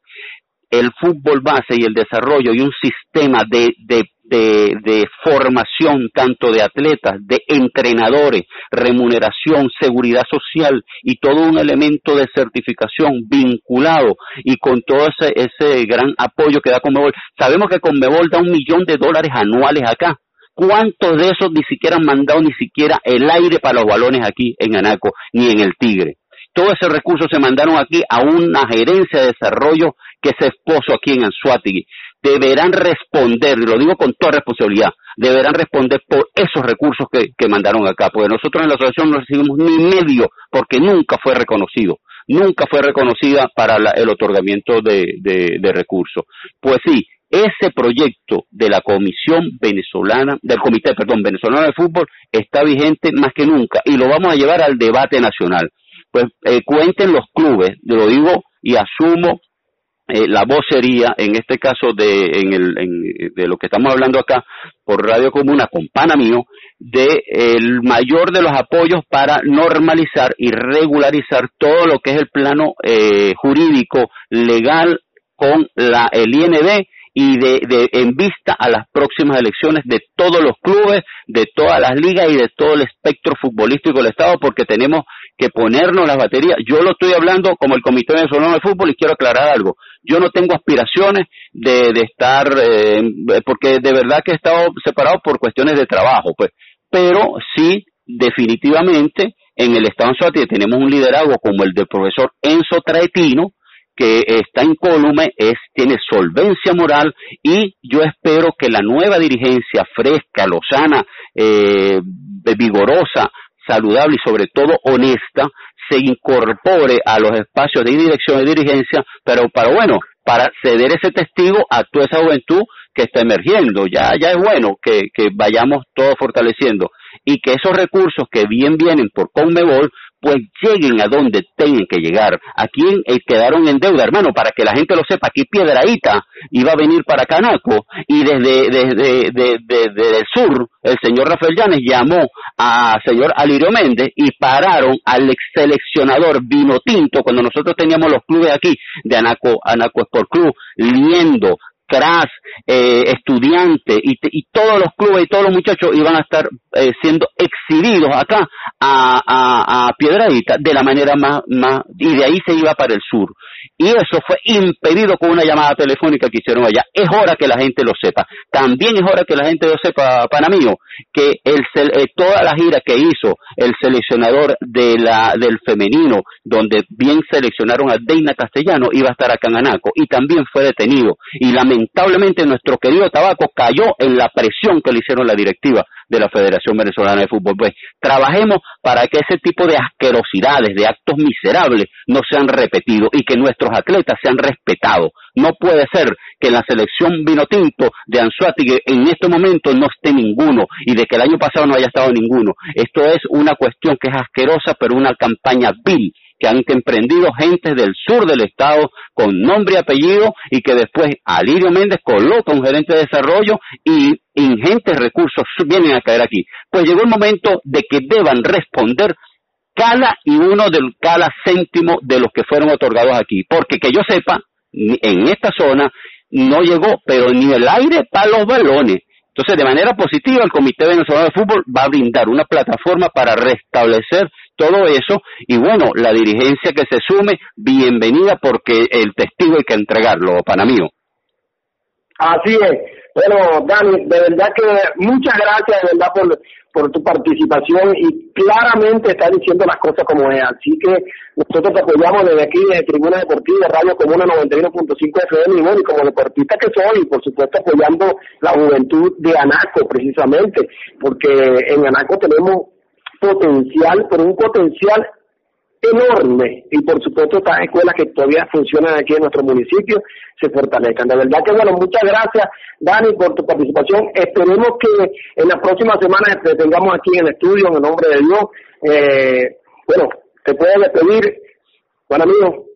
el fútbol base y el desarrollo y un sistema de, de de, formación tanto de atletas, de entrenadores, remuneración, seguridad social y todo un elemento de certificación vinculado y con todo ese, ese gran apoyo que da Conmebol. Sabemos que Conmebol da un millón de dólares anuales acá. ¿Cuántos de esos ni siquiera han mandado ni siquiera el aire para los balones aquí en Anaco ni en el Tigre? Todo ese recurso se mandaron aquí a una gerencia de desarrollo que se expuso aquí en Anzuategui deberán responder, y lo digo con toda responsabilidad, deberán responder por esos recursos que, que mandaron acá, porque nosotros en la asociación no recibimos ni medio, porque nunca fue reconocido, nunca fue reconocida para la, el otorgamiento de, de, de recursos. Pues sí, ese proyecto de la Comisión Venezolana, del Comité, perdón, Venezolano de Fútbol, está vigente más que nunca y lo vamos a llevar al debate nacional. Pues eh, cuenten los clubes, lo digo y asumo eh, la vocería, en este caso de, en el, en, de lo que estamos hablando acá por Radio Comuna con Pana Mío, de el mayor de los apoyos para normalizar y regularizar todo lo que es el plano eh, jurídico legal con la el IND y de, de, en vista a las próximas elecciones de todos los clubes, de todas las ligas y de todo el espectro futbolístico del Estado, porque tenemos que ponernos las baterías. Yo lo estoy hablando como el Comité Venezolano de Fútbol y quiero aclarar algo. Yo no tengo aspiraciones de, estar, eh, porque de verdad que he estado separado por cuestiones de trabajo, pues. Pero sí, definitivamente, en el Estado de tenemos un liderazgo como el del profesor Enzo Traetino, que está incólume, es, tiene solvencia moral y yo espero que la nueva dirigencia fresca, lozana, eh, vigorosa, saludable y sobre todo honesta, se incorpore a los espacios de dirección y dirigencia, pero para bueno, para ceder ese testigo a toda esa juventud que está emergiendo. Ya, ya es bueno que, que vayamos todos fortaleciendo y que esos recursos que bien vienen por Conmebol pues lleguen a donde tengan que llegar. Aquí eh, quedaron en deuda, hermano, para que la gente lo sepa. Aquí Piedraíta iba a venir para Canaco y desde, desde, desde, el sur el señor Rafael Llanes llamó al señor Alirio Méndez y pararon al ex seleccionador Vino Tinto cuando nosotros teníamos los clubes aquí de Anaco, Anaco Sport Club, Liendo, Cras, eh, Estudiante y, y, todos los clubes y todos los muchachos iban a estar eh, siendo exhibidos acá a, a, a Piedradita de la manera más, más, y de ahí se iba para el sur. Y eso fue impedido con una llamada telefónica que hicieron allá. Es hora que la gente lo sepa. También es hora que la gente lo sepa, Panamío, que el, eh, toda la gira que hizo el seleccionador de la, del femenino, donde bien seleccionaron a Deina Castellano, iba a estar acá en Anaco y también fue detenido. Y lamentablemente nuestro querido Tabaco cayó en la presión que le hicieron la directiva de la Federación Venezolana de Fútbol. Pues trabajemos para que ese tipo de asquerosidades, de actos miserables, no sean repetidos y que nuestros atletas sean respetados. No puede ser que en la selección vino tinto de Anzuategui en este momento no esté ninguno y de que el año pasado no haya estado ninguno. Esto es una cuestión que es asquerosa, pero una campaña vil que han emprendido gentes del sur del estado con nombre y apellido y que después Alirio Méndez coloca un gerente de desarrollo y ingentes recursos vienen a caer aquí. Pues llegó el momento de que deban responder cada y uno del cada céntimo de los que fueron otorgados aquí, porque que yo sepa, en esta zona no llegó, pero ni el aire para los balones. Entonces, de manera positiva, el Comité Venezolano de Fútbol va a brindar una plataforma para restablecer todo eso y bueno, la dirigencia que se sume, bienvenida porque el testigo hay que entregarlo, para mí. Así es. Bueno, Dani, de verdad que muchas gracias, de verdad, por, por tu participación y claramente estás diciendo las cosas como es. Así que nosotros te apoyamos desde aquí, desde Tribuna Deportiva, Radio Comuna 91.5 FM y bueno, y como deportista que soy, por supuesto apoyando la juventud de Anaco precisamente, porque en Anaco tenemos potencial, pero un potencial enorme y por supuesto estas escuelas que todavía funcionan aquí en nuestro municipio se fortalezcan. De verdad que bueno, muchas gracias Dani por tu participación. Esperemos que en las próximas semanas te tengamos aquí en el estudio en el nombre de Dios. Eh, bueno, te puedo despedir, Juan amigo.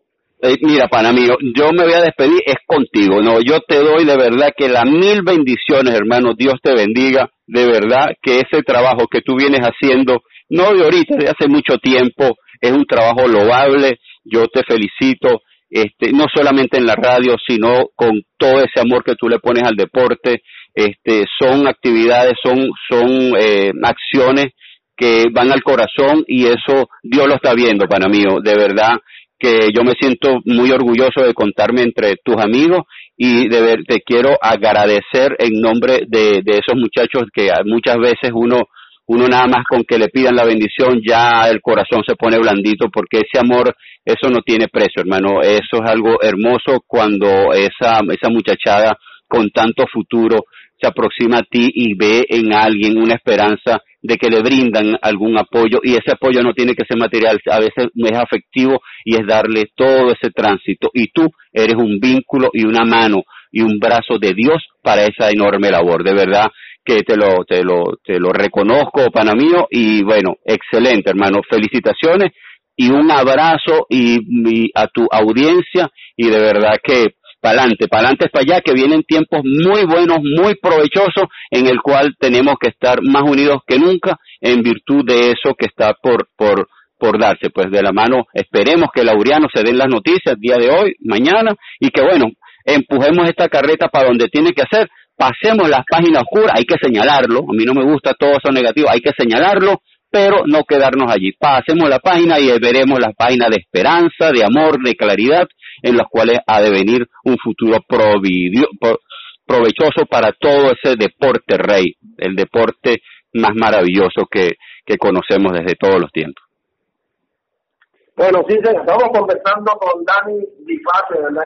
Eh, mira, pana amigo, yo me voy a despedir, es contigo, no, yo te doy de verdad que las mil bendiciones, hermano, Dios te bendiga, de verdad que ese trabajo que tú vienes haciendo, no de ahorita, de hace mucho tiempo, es un trabajo loable, yo te felicito, este, no solamente en la radio, sino con todo ese amor que tú le pones al deporte, este, son actividades, son, son eh, acciones que van al corazón y eso Dios lo está viendo, para mí, de verdad que yo me siento muy orgulloso de contarme entre tus amigos y de ver, te quiero agradecer en nombre de, de esos muchachos que muchas veces uno uno nada más con que le pidan la bendición ya el corazón se pone blandito porque ese amor eso no tiene precio hermano eso es algo hermoso cuando esa esa muchachada con tanto futuro se aproxima a ti y ve en alguien una esperanza de que le brindan algún apoyo y ese apoyo no tiene que ser material, a veces es afectivo y es darle todo ese tránsito y tú eres un vínculo y una mano y un brazo de Dios para esa enorme labor. De verdad que te lo, te lo, te lo reconozco, pana mío, y bueno, excelente, hermano. Felicitaciones y un abrazo y, a tu audiencia y de verdad que pa'lante, pa'lante para allá, que vienen tiempos muy buenos, muy provechosos, en el cual tenemos que estar más unidos que nunca en virtud de eso que está por, por, por darse, pues de la mano, esperemos que Laureano se den las noticias día de hoy, mañana, y que bueno, empujemos esta carreta para donde tiene que hacer, pasemos las páginas oscuras, hay que señalarlo, a mí no me gusta todo eso negativo, hay que señalarlo, pero no quedarnos allí. Pasemos la página y veremos las páginas de esperanza, de amor, de claridad, en las cuales ha de venir un futuro provechoso para todo ese deporte rey, el deporte más maravilloso que, que conocemos desde todos los tiempos. Bueno, sí, estamos conversando con Dani Diface, ¿verdad?